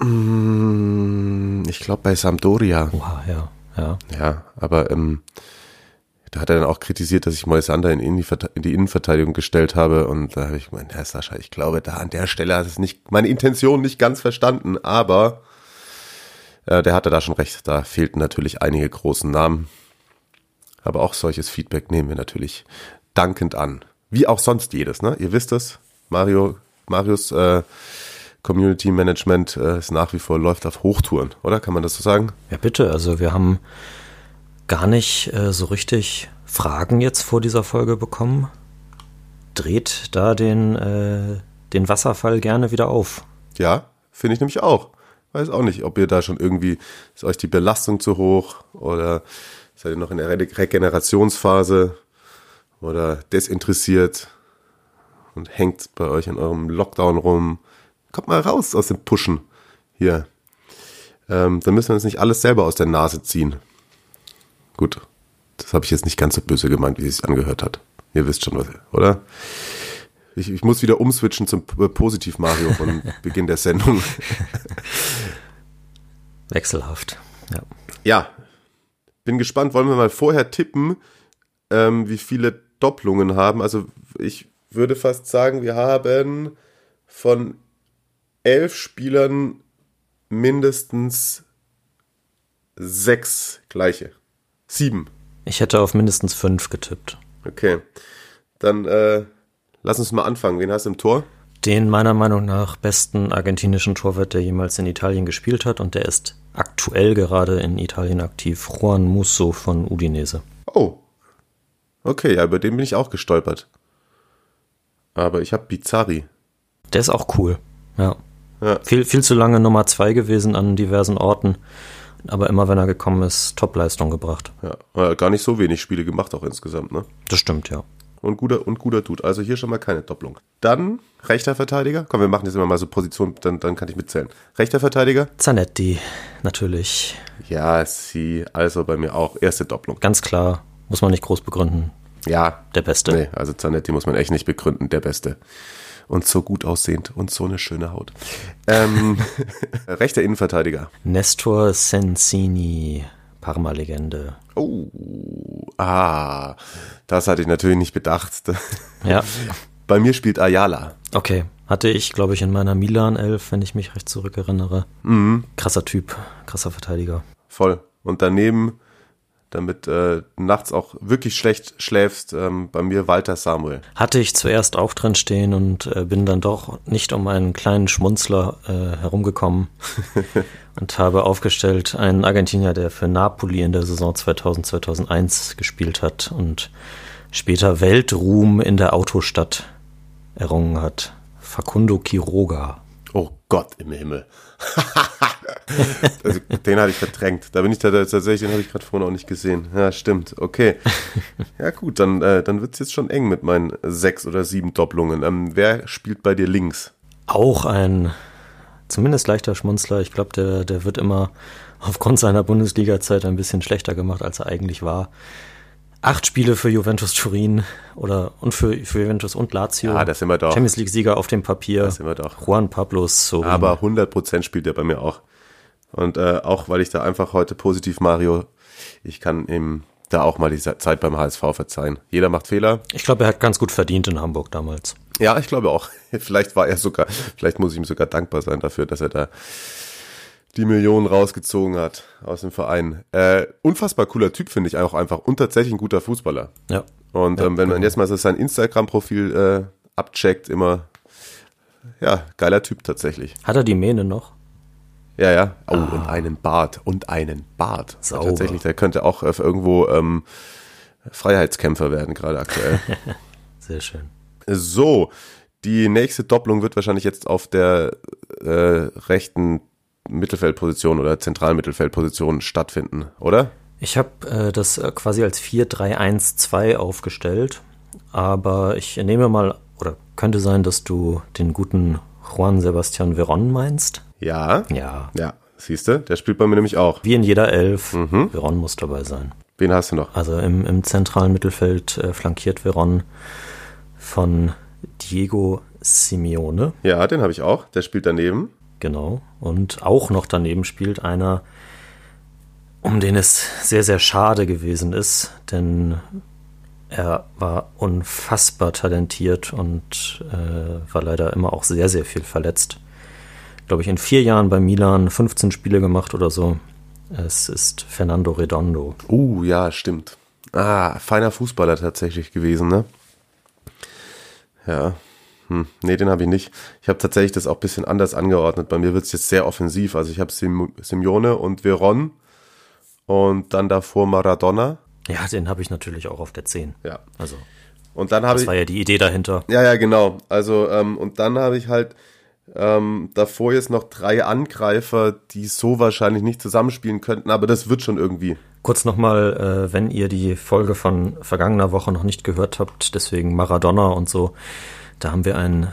Ich glaube bei Sampdoria. Oha, ja, ja. Ja, aber ähm, da hat er dann auch kritisiert, dass ich Moisander in, in die Innenverteidigung gestellt habe. Und da habe ich gemeint, Herr Sascha, ich glaube, da an der Stelle hat es nicht meine Intention nicht ganz verstanden, aber äh, der hatte da schon recht. Da fehlten natürlich einige großen Namen. Aber auch solches Feedback nehmen wir natürlich dankend an. Wie auch sonst jedes, ne? Ihr wisst es, Mario, Marius äh, Community Management äh, ist nach wie vor läuft auf Hochtouren, oder? Kann man das so sagen? Ja, bitte. Also wir haben gar nicht äh, so richtig Fragen jetzt vor dieser Folge bekommen. Dreht da den, äh, den Wasserfall gerne wieder auf. Ja, finde ich nämlich auch. Weiß auch nicht, ob ihr da schon irgendwie, ist euch die Belastung zu hoch oder seid ihr noch in der Re Regenerationsphase oder desinteressiert und hängt bei euch in eurem Lockdown rum. Kommt mal raus aus dem Pushen hier. Ähm, dann müssen wir uns nicht alles selber aus der Nase ziehen. Gut, das habe ich jetzt nicht ganz so böse gemeint, wie es sich angehört hat. Ihr wisst schon, was, oder? Ich, ich muss wieder umswitchen zum P- Positiv-Mario von Beginn der Sendung. Wechselhaft. Ja. Ja, bin gespannt, wollen wir mal vorher tippen, ähm, wie viele Doppelungen haben. Also ich würde fast sagen, wir haben von elf Spielern mindestens sechs gleiche. Sieben. Ich hätte auf mindestens fünf getippt. Okay. Dann äh, lass uns mal anfangen. Wen hast du im Tor? Den meiner Meinung nach besten argentinischen Torwart, der jemals in Italien gespielt hat und der ist aktuell gerade in Italien aktiv. Juan Musso von Udinese. Oh. Okay, ja, über den bin ich auch gestolpert. Aber ich habe Bizzarri. Der ist auch cool. Ja. Ja. Viel, viel zu lange Nummer zwei gewesen an diversen Orten. Aber immer wenn er gekommen ist, Topleistung gebracht. Ja, gar nicht so wenig Spiele gemacht auch insgesamt, ne? Das stimmt, ja. Und guter und guter Dude. Also hier schon mal keine Doppelung. Dann rechter Verteidiger. Komm, wir machen jetzt immer mal so Position, dann, dann kann ich mitzählen. Rechter Verteidiger. Zanetti, natürlich. Ja, sie, also bei mir auch. Erste Doppelung. Ganz klar, muss man nicht groß begründen. Ja. Der Beste. Nee, also Zanetti muss man echt nicht begründen. Der Beste. Und so gut aussehend und so eine schöne Haut. Ähm, rechter Innenverteidiger. Nestor Sensini, Parma-Legende. Oh, ah, das hatte ich natürlich nicht bedacht. Ja, Bei mir spielt Ayala. okay. Hatte ich, glaube ich, in meiner Milan-Elf, wenn ich mich recht zurückerinnere. Mhm. Krasser Typ, krasser Verteidiger. Voll. Und daneben, damit äh, nachts auch wirklich schlecht schläfst, ähm, bei mir Walter Samuel. Hatte ich zuerst auch drin stehen und äh, bin dann doch nicht um einen kleinen Schmunzler äh, herumgekommen und habe aufgestellt einen Argentinier, der für Napoli in der Saison 2000-2001 gespielt hat und später Weltruhm in der Autostadt errungen hat. Facundo Quiroga. Oh Gott im Himmel. also, den hatte ich verdrängt. Da bin ich da tatsächlich, den habe ich gerade vorhin auch nicht gesehen. Ja, stimmt. Okay. Ja, gut, dann, äh, dann wird's jetzt schon eng mit meinen sechs oder sieben Doppelungen. Ähm, wer spielt bei dir links? Auch ein zumindest leichter Schmunzler. Ich glaube, der, der wird immer aufgrund seiner Bundesliga-Zeit ein bisschen schlechter gemacht, als er eigentlich war. Acht Spiele für Juventus Turin oder und für, für Juventus und Lazio. Ja, das sind wir doch. Champions League-Sieger auf dem Papier. Das sind wir doch. Juan Pablo Sorin. Aber 100% spielt er bei mir auch. Und äh, auch, weil ich da einfach heute positiv Mario, ich kann ihm da auch mal die Zeit beim HSV verzeihen. Jeder macht Fehler. ich glaube, er hat ganz gut verdient in Hamburg damals. Ja, ich glaube auch. Vielleicht war er sogar, vielleicht muss ich ihm sogar dankbar sein dafür, dass er da die Millionen rausgezogen hat aus dem Verein. Äh, unfassbar cooler Typ, finde ich auch einfach. Und tatsächlich ein guter Fußballer. Ja. Und Ja, ähm, wenn man genau. jetzt mal so sein Instagram-Profil äh, abcheckt, immer, ja, geiler Typ tatsächlich. Hat er die Mähne noch? Ja, ja. Oh, und einen Bart. Und einen Bart. Ah. Sauber. Tatsächlich, der könnte auch äh, irgendwo ähm, Freiheitskämpfer werden, gerade aktuell. Sehr schön. so, die nächste Doppelung wird wahrscheinlich jetzt auf der äh, rechten Mittelfeldposition oder zentralen Mittelfeldposition stattfinden, oder? Ich habe äh, das äh, quasi als 4-3-1-2 aufgestellt, aber ich nehme mal, oder könnte sein, dass du den guten Juan Sebastian Veron meinst? Ja. Ja. Ja, siehst du, der spielt bei mir nämlich auch. Wie in jeder Elf, Mhm. Veron muss dabei sein. Wen hast du noch? Also im, im zentralen Mittelfeld äh, flankiert Veron von Diego Simeone, Ja, den habe ich auch. Der spielt daneben. Genau. Und auch noch daneben spielt einer, um den es sehr, sehr schade gewesen ist, denn er war unfassbar talentiert und äh, war leider immer auch sehr, sehr viel verletzt. Glaube ich, in vier Jahren bei Milan 15 Spiele gemacht oder so. Es ist Fernando Redondo. Uh, ja, stimmt. Ah, feiner Fußballer tatsächlich gewesen, ne? Ja. Hm, nee, den habe ich nicht. Ich habe tatsächlich das auch ein bisschen anders angeordnet. Bei mir wird es jetzt sehr offensiv. Also ich habe Sim Simeone und Veron und dann davor Maradona. Ja, den habe ich natürlich auch auf der 10. Ja. Also, Und dann habe das ich. war ja die Idee dahinter. Ja, ja, genau. Also, ähm, und dann habe ich halt ähm, davor jetzt noch drei Angreifer, die so wahrscheinlich nicht zusammenspielen könnten, aber das wird schon irgendwie. Kurz nochmal, äh, wenn ihr die Folge von vergangener Woche noch nicht gehört habt, deswegen Maradona und so, da haben wir ein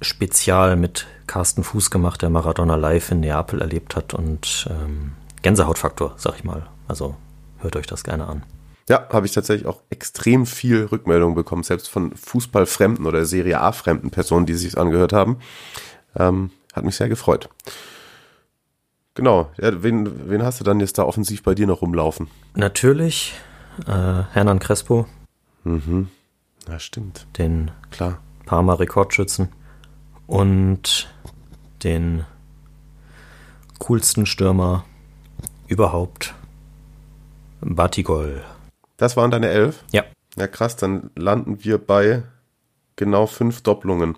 Spezial mit Carsten Fuß gemacht, der Maradona live in Neapel erlebt hat und ähm, Gänsehautfaktor, sag ich mal. Also hört euch das gerne an. Ja, habe ich tatsächlich auch extrem viel Rückmeldungen bekommen, selbst von Fußballfremden oder Serie A-fremden Personen, die sich angehört haben. Ähm, hat mich sehr gefreut. Genau. Ja, wen, wen hast du dann jetzt da offensiv bei dir noch rumlaufen? Natürlich äh, Hernan Crespo, Mhm. Ja, stimmt. den Klar. Parma Rekordschützen und den coolsten Stürmer überhaupt, Batigol. Das waren deine elf? Ja, Ja, krass. Dann landen wir bei genau fünf Doppelungen.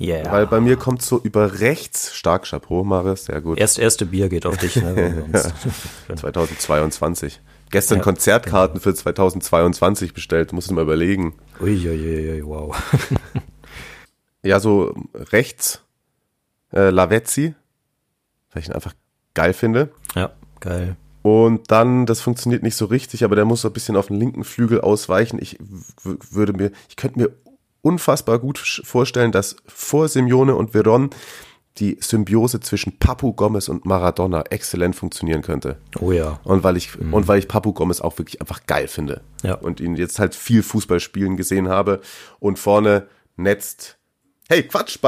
yeah. Weil bei mir kommt so über rechts stark Chapeau, Maris. Sehr gut. Erst erste Bier geht auf dich, ne? wenn wir uns- 2022. Gestern Ja, Konzertkarten für 2022 bestellt, muss ich mal überlegen. Uiuiui, wow. Ja, so rechts äh, Lavezzi, weil ich ihn einfach geil finde. Ja, geil. Und dann, das funktioniert nicht so richtig, aber der muss so ein bisschen auf den linken Flügel ausweichen. Ich würde mir, ich könnte mir unfassbar gut vorstellen, dass vor Simeone und Veron die Symbiose zwischen Papu Gomez und Maradona exzellent funktionieren könnte. Oh ja. Und weil ich, und weil ich Papu Gomez auch wirklich einfach geil finde. Ja. Und ihn jetzt halt viel Fußball spielen gesehen habe. Und vorne netzt. Hey, Quatsch,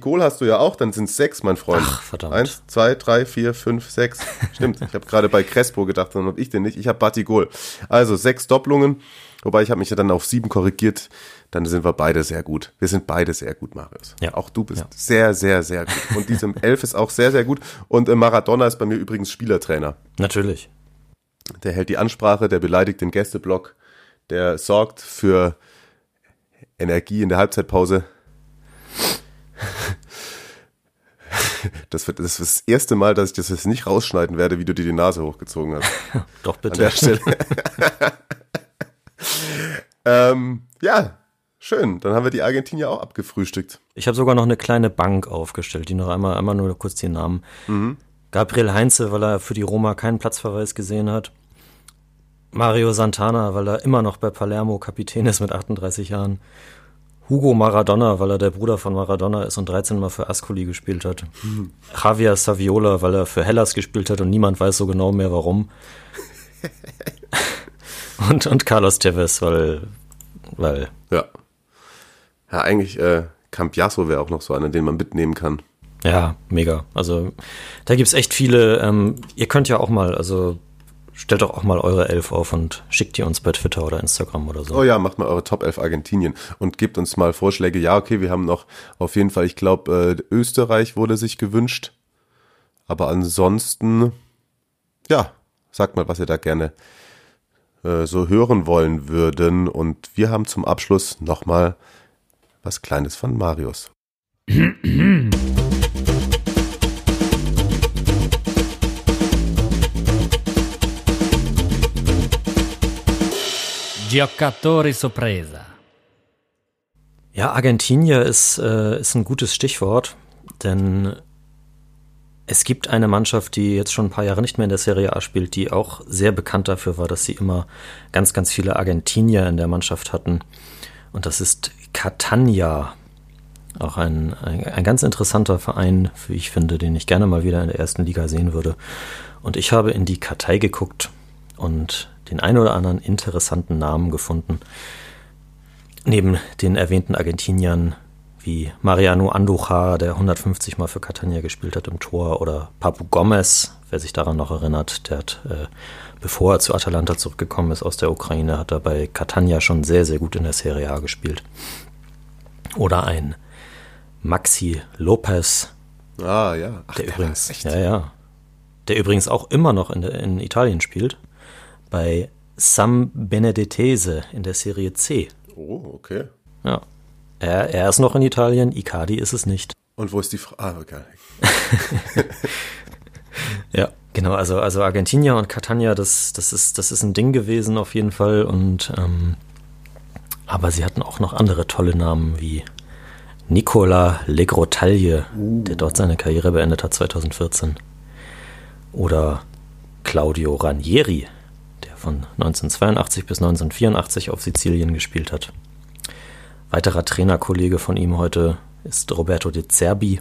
Kohl hast du ja auch, dann sind es sechs, mein Freund. Ach, verdammt. Eins, zwei, drei, vier, fünf, sechs. Stimmt, ich habe gerade bei Crespo gedacht, dann habe ich den nicht. Ich habe Goal. Also sechs Doppelungen, wobei ich habe mich ja dann auf sieben korrigiert. Dann sind wir beide sehr gut. Wir sind beide sehr gut, Marius. Ja. Auch du bist Ja. sehr, sehr, sehr gut. Und diese Elf ist auch sehr, sehr gut. Und äh, Maradona ist bei mir übrigens Spielertrainer. Natürlich. Der hält die Ansprache, der beleidigt den Gästeblock, der sorgt für Energie in der Halbzeitpause. Das, wird, das ist das erste Mal, dass ich das jetzt nicht rausschneiden werde, wie du dir die Nase hochgezogen hast. Doch An bitte. der Stelle. ähm, ja, schön. Dann haben wir die Argentinier auch abgefrühstückt. Ich habe sogar noch eine kleine Bank aufgestellt, die noch einmal, einmal nur kurz die Namen. Gabriel Heinze, weil er für die Roma keinen Platzverweis gesehen hat. Mario Santana, weil er immer noch bei Palermo Kapitän ist mit 38 Jahren. Hugo Maradona, weil er der Bruder von Maradona ist und 13 Mal für Ascoli gespielt hat. Javier Saviola, weil er für Hellas gespielt hat und niemand weiß so genau mehr warum. und, und Carlos Tevez, weil, weil Ja. Ja, eigentlich, äh, Campiasso wäre auch noch so einer, den man mitnehmen kann. Ja, mega. Also da gibt's echt viele. Ähm, ihr könnt ja auch mal, also stellt doch auch mal eure Elf auf und schickt die uns bei Twitter oder Instagram oder so. Oh ja, macht mal eure Top 11 Argentinien und gebt uns mal Vorschläge. Ja, okay, wir haben noch auf jeden Fall, ich glaube, äh, Österreich wurde sich gewünscht. Aber ansonsten, ja, sagt mal, was ihr da gerne äh, so hören wollen würden. Und wir haben zum Abschluss nochmal was Kleines von Marius. Giocatori sorpresa. Ja, Argentinier ist, äh, ist ein gutes Stichwort, denn es gibt eine Mannschaft, die jetzt schon ein paar Jahre nicht mehr in der Serie A spielt, die auch sehr bekannt dafür war, dass sie immer ganz, ganz viele Argentinier in der Mannschaft hatten. Und das ist Catania. Auch ein, ein, ein ganz interessanter Verein, wie ich finde, den ich gerne mal wieder in der ersten Liga sehen würde. Und ich habe in die Kartei geguckt und den ein oder anderen interessanten Namen gefunden. Neben den erwähnten Argentiniern wie Mariano Andujar, der 150 Mal für Catania gespielt hat im Tor, oder Papu Gomez, wer sich daran noch erinnert, der hat, äh, bevor er zu Atalanta zurückgekommen ist aus der Ukraine, hat er bei Catania schon sehr, sehr gut in der Serie A gespielt. Oder ein Maxi Lopez, Ah, ja. Ach, der war übrigens, echt- ja, ja, der übrigens auch immer noch in, der, in Italien spielt, bei Sam Benedettese in der Serie C. Oh, okay. Ja. Er, er ist noch in Italien, Icardi ist es nicht. Und wo ist die Frau? Ah, okay. Ja. Genau, also, also Argentinier und Catania, das, das, ist, das ist ein Ding gewesen auf jeden Fall. Und ähm, aber sie hatten auch noch andere tolle Namen wie Nicola Legrotaille, der dort seine Karriere beendet hat 2014. Oder Claudio Ranieri, der von 1982 bis 1984 auf Sizilien gespielt hat. Weiterer Trainerkollege von ihm heute ist Roberto De Zerbi,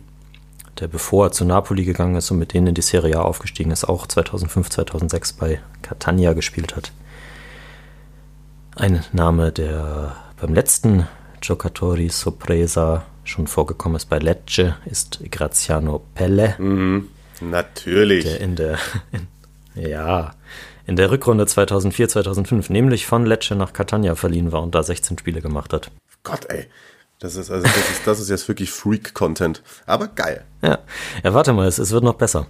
der bevor er zu Napoli gegangen ist und mit denen in die Serie A aufgestiegen ist, auch 2005, 2006 bei Catania gespielt hat. Ein Name, der beim letzten Giocatori Sorpresa schon vorgekommen ist bei Lecce, ist Graziano Pelle. Natürlich. der in der, in, ja, in der Rückrunde 2004, 2005, nämlich von Lecce nach Catania verliehen war und da 16 Spiele gemacht hat. Gott, ey. Das ist, also, das ist, das ist jetzt wirklich Freak-Content. Aber geil. Ja, ja warte mal, es, es wird noch besser.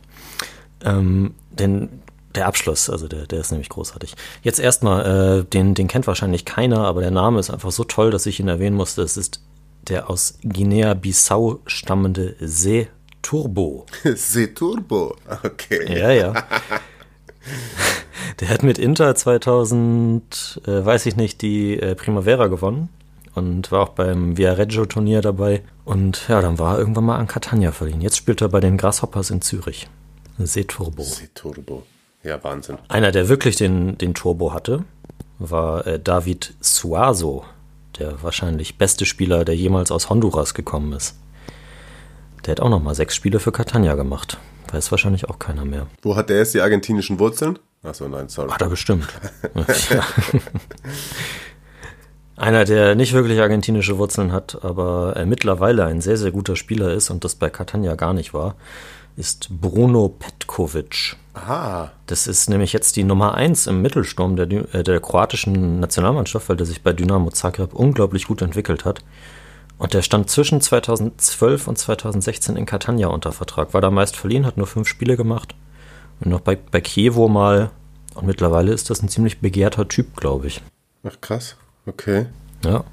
Ähm, denn der Abschluss, also der, der ist nämlich großartig. Jetzt erstmal, äh, den, den kennt wahrscheinlich keiner, aber der Name ist einfach so toll, dass ich ihn erwähnen musste. Es ist der aus Guinea-Bissau stammende See Turbo. Okay. Ja, ja. Der hat mit Inter 2000, äh, weiß ich nicht, die äh, Primavera gewonnen und war auch beim Viareggio-Turnier dabei. Und ja, dann war er irgendwann mal an Catania verliehen. Jetzt spielt er bei den Grasshoppers in Zürich. Seturbo. Seturbo. Ja, Wahnsinn. Einer, der wirklich den, den Turbo hatte, war äh, David Suazo, der wahrscheinlich beste Spieler, der jemals aus Honduras gekommen ist. Der hat auch noch mal sechs Spiele für Catania gemacht. Weiß wahrscheinlich auch keiner mehr. Wo hat der jetzt die argentinischen Wurzeln? Achso, nein, sorry. Hat er bestimmt. ja. Einer, der nicht wirklich argentinische Wurzeln hat, aber äh, mittlerweile ein sehr, sehr guter Spieler ist und das bei Catania gar nicht war, ist Bruno Petkovic. Aha. Das ist nämlich jetzt die Nummer eins im Mittelsturm der, äh, der kroatischen Nationalmannschaft, weil der sich bei Dynamo Zagreb unglaublich gut entwickelt hat. Und der stand zwischen 2012 und 2016 in Catania unter Vertrag. War da meist verliehen, hat nur fünf Spiele gemacht. Und noch bei, bei Kiewo mal. Und mittlerweile ist das ein ziemlich begehrter Typ, glaube ich. Ach, krass. Okay. Ja.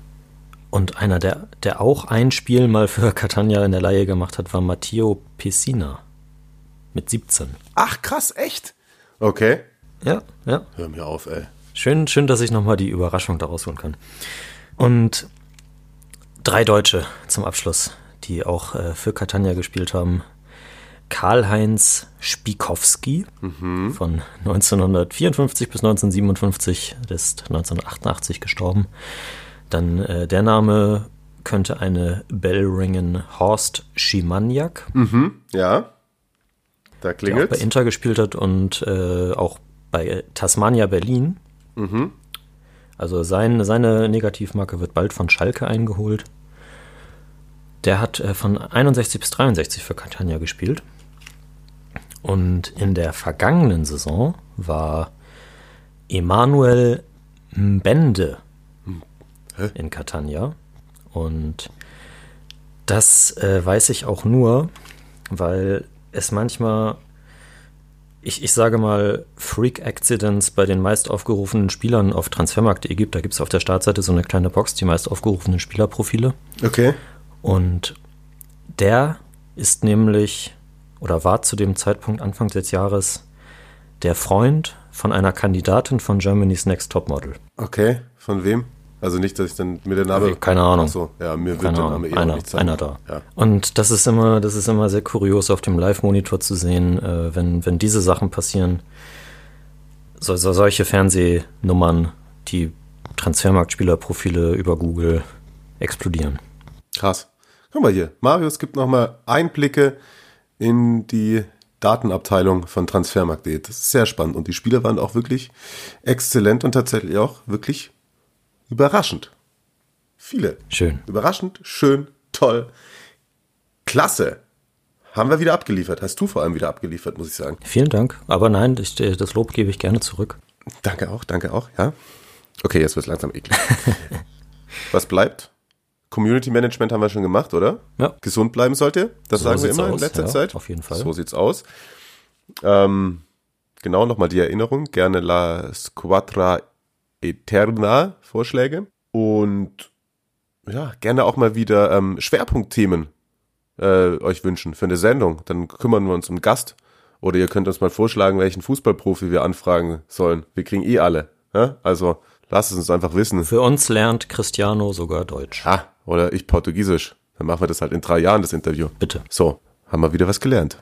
Und einer, der, der auch ein Spiel mal für Catania in der Laie gemacht hat, war Matteo Pessina. Mit 17. Ach, krass, echt? Okay. Ja, ja. Hör mir auf, ey. Schön, schön, dass ich nochmal die Überraschung daraus holen kann. Und drei Deutsche zum Abschluss, die auch äh, für Catania gespielt haben. Karl-Heinz Spikowski von 1954 bis 1957, der ist 1988 gestorben. Dann äh, der Name könnte eine Bell ringen Horst Schimaniak, Ja. Da der auch klingelt. bei Inter gespielt hat und äh, auch bei Tasmania Berlin. Also sein, seine Negativmarke wird bald von Schalke eingeholt. Der hat äh, von 61 bis 63 für Catania gespielt. Und in der vergangenen Saison war Emanuel Mbende in Catania. Und das äh, weiß ich auch nur, weil es manchmal, ich, ich sage mal, Freak-Accidents bei den meist aufgerufenen Spielern auf Transfermarkt.de gibt. Da gibt es auf der Startseite so eine kleine Box, die meist aufgerufenen Spielerprofile. Okay. Und der ist nämlich oder war zu dem Zeitpunkt Anfang des Jahres der Freund von einer Kandidatin von Germany's Next Topmodel. Okay. Von wem? Also nicht, dass ich dann mir der Name. Keine Ahnung. Ach so, ja, mir wird der Name eh einer, einer da. Ja. Und das ist immer, das ist immer sehr kurios auf dem Live-Monitor zu sehen, äh, wenn, wenn diese Sachen passieren. So, so, solche Fernsehnummern, die Transfermarktspielerprofile über Google explodieren. Krass. Guck mal hier. Marius gibt nochmal Einblicke in die Datenabteilung von Transfermarkt.de. Das ist sehr spannend. Und die Spieler waren auch wirklich exzellent und tatsächlich auch wirklich überraschend. Viele. Schön. Überraschend, schön, toll, klasse. Haben wir wieder abgeliefert. Hast du vor allem wieder abgeliefert, muss ich sagen. Vielen Dank. Aber nein, ich, das Lob gebe ich gerne zurück. Danke auch, danke auch, ja. Okay, jetzt wird's langsam eklig. Was bleibt? Community Management haben wir schon gemacht, oder? Ja. Gesund bleiben sollt ihr. Das So sagen wir immer in aus, letzter ja, Zeit. auf jeden Fall. So sieht's aus. Ähm, genau, nochmal die Erinnerung. Gerne La Squadra Eterna Vorschläge. Und ja, gerne auch mal wieder ähm, Schwerpunktthemen äh, euch wünschen für eine Sendung. Dann kümmern wir uns um Gast. Oder ihr könnt uns mal vorschlagen, welchen Fußballprofi wir anfragen sollen. Wir kriegen eh alle. Ja? Also lasst es uns einfach wissen. Für uns lernt Cristiano sogar Deutsch. Ah, oder ich Portugiesisch. Dann machen wir das halt in drei Jahren, das Interview. Bitte. So, haben wir wieder was gelernt.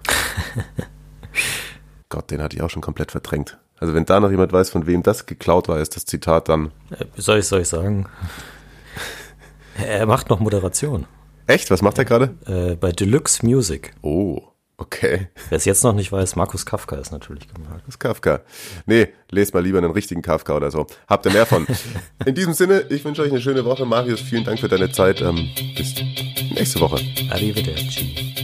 Gott, den hatte ich auch schon komplett verdrängt. Also wenn da noch jemand weiß, von wem das geklaut war, ist das Zitat dann. Äh, soll ich, soll ich sagen? Er macht noch Moderation Echt? Was macht er gerade? äh, bei Deluxe Music. Oh, okay. Wer es jetzt noch nicht weiß, Markus Kafka ist natürlich gemeint. Ist Kafka. Nee, lest mal lieber einen richtigen Kafka oder so. Habt ihr mehr von. In diesem Sinne, ich wünsche euch eine schöne Woche. Marius, vielen Dank für deine Zeit. Ähm, bis nächste Woche. Arrivederci.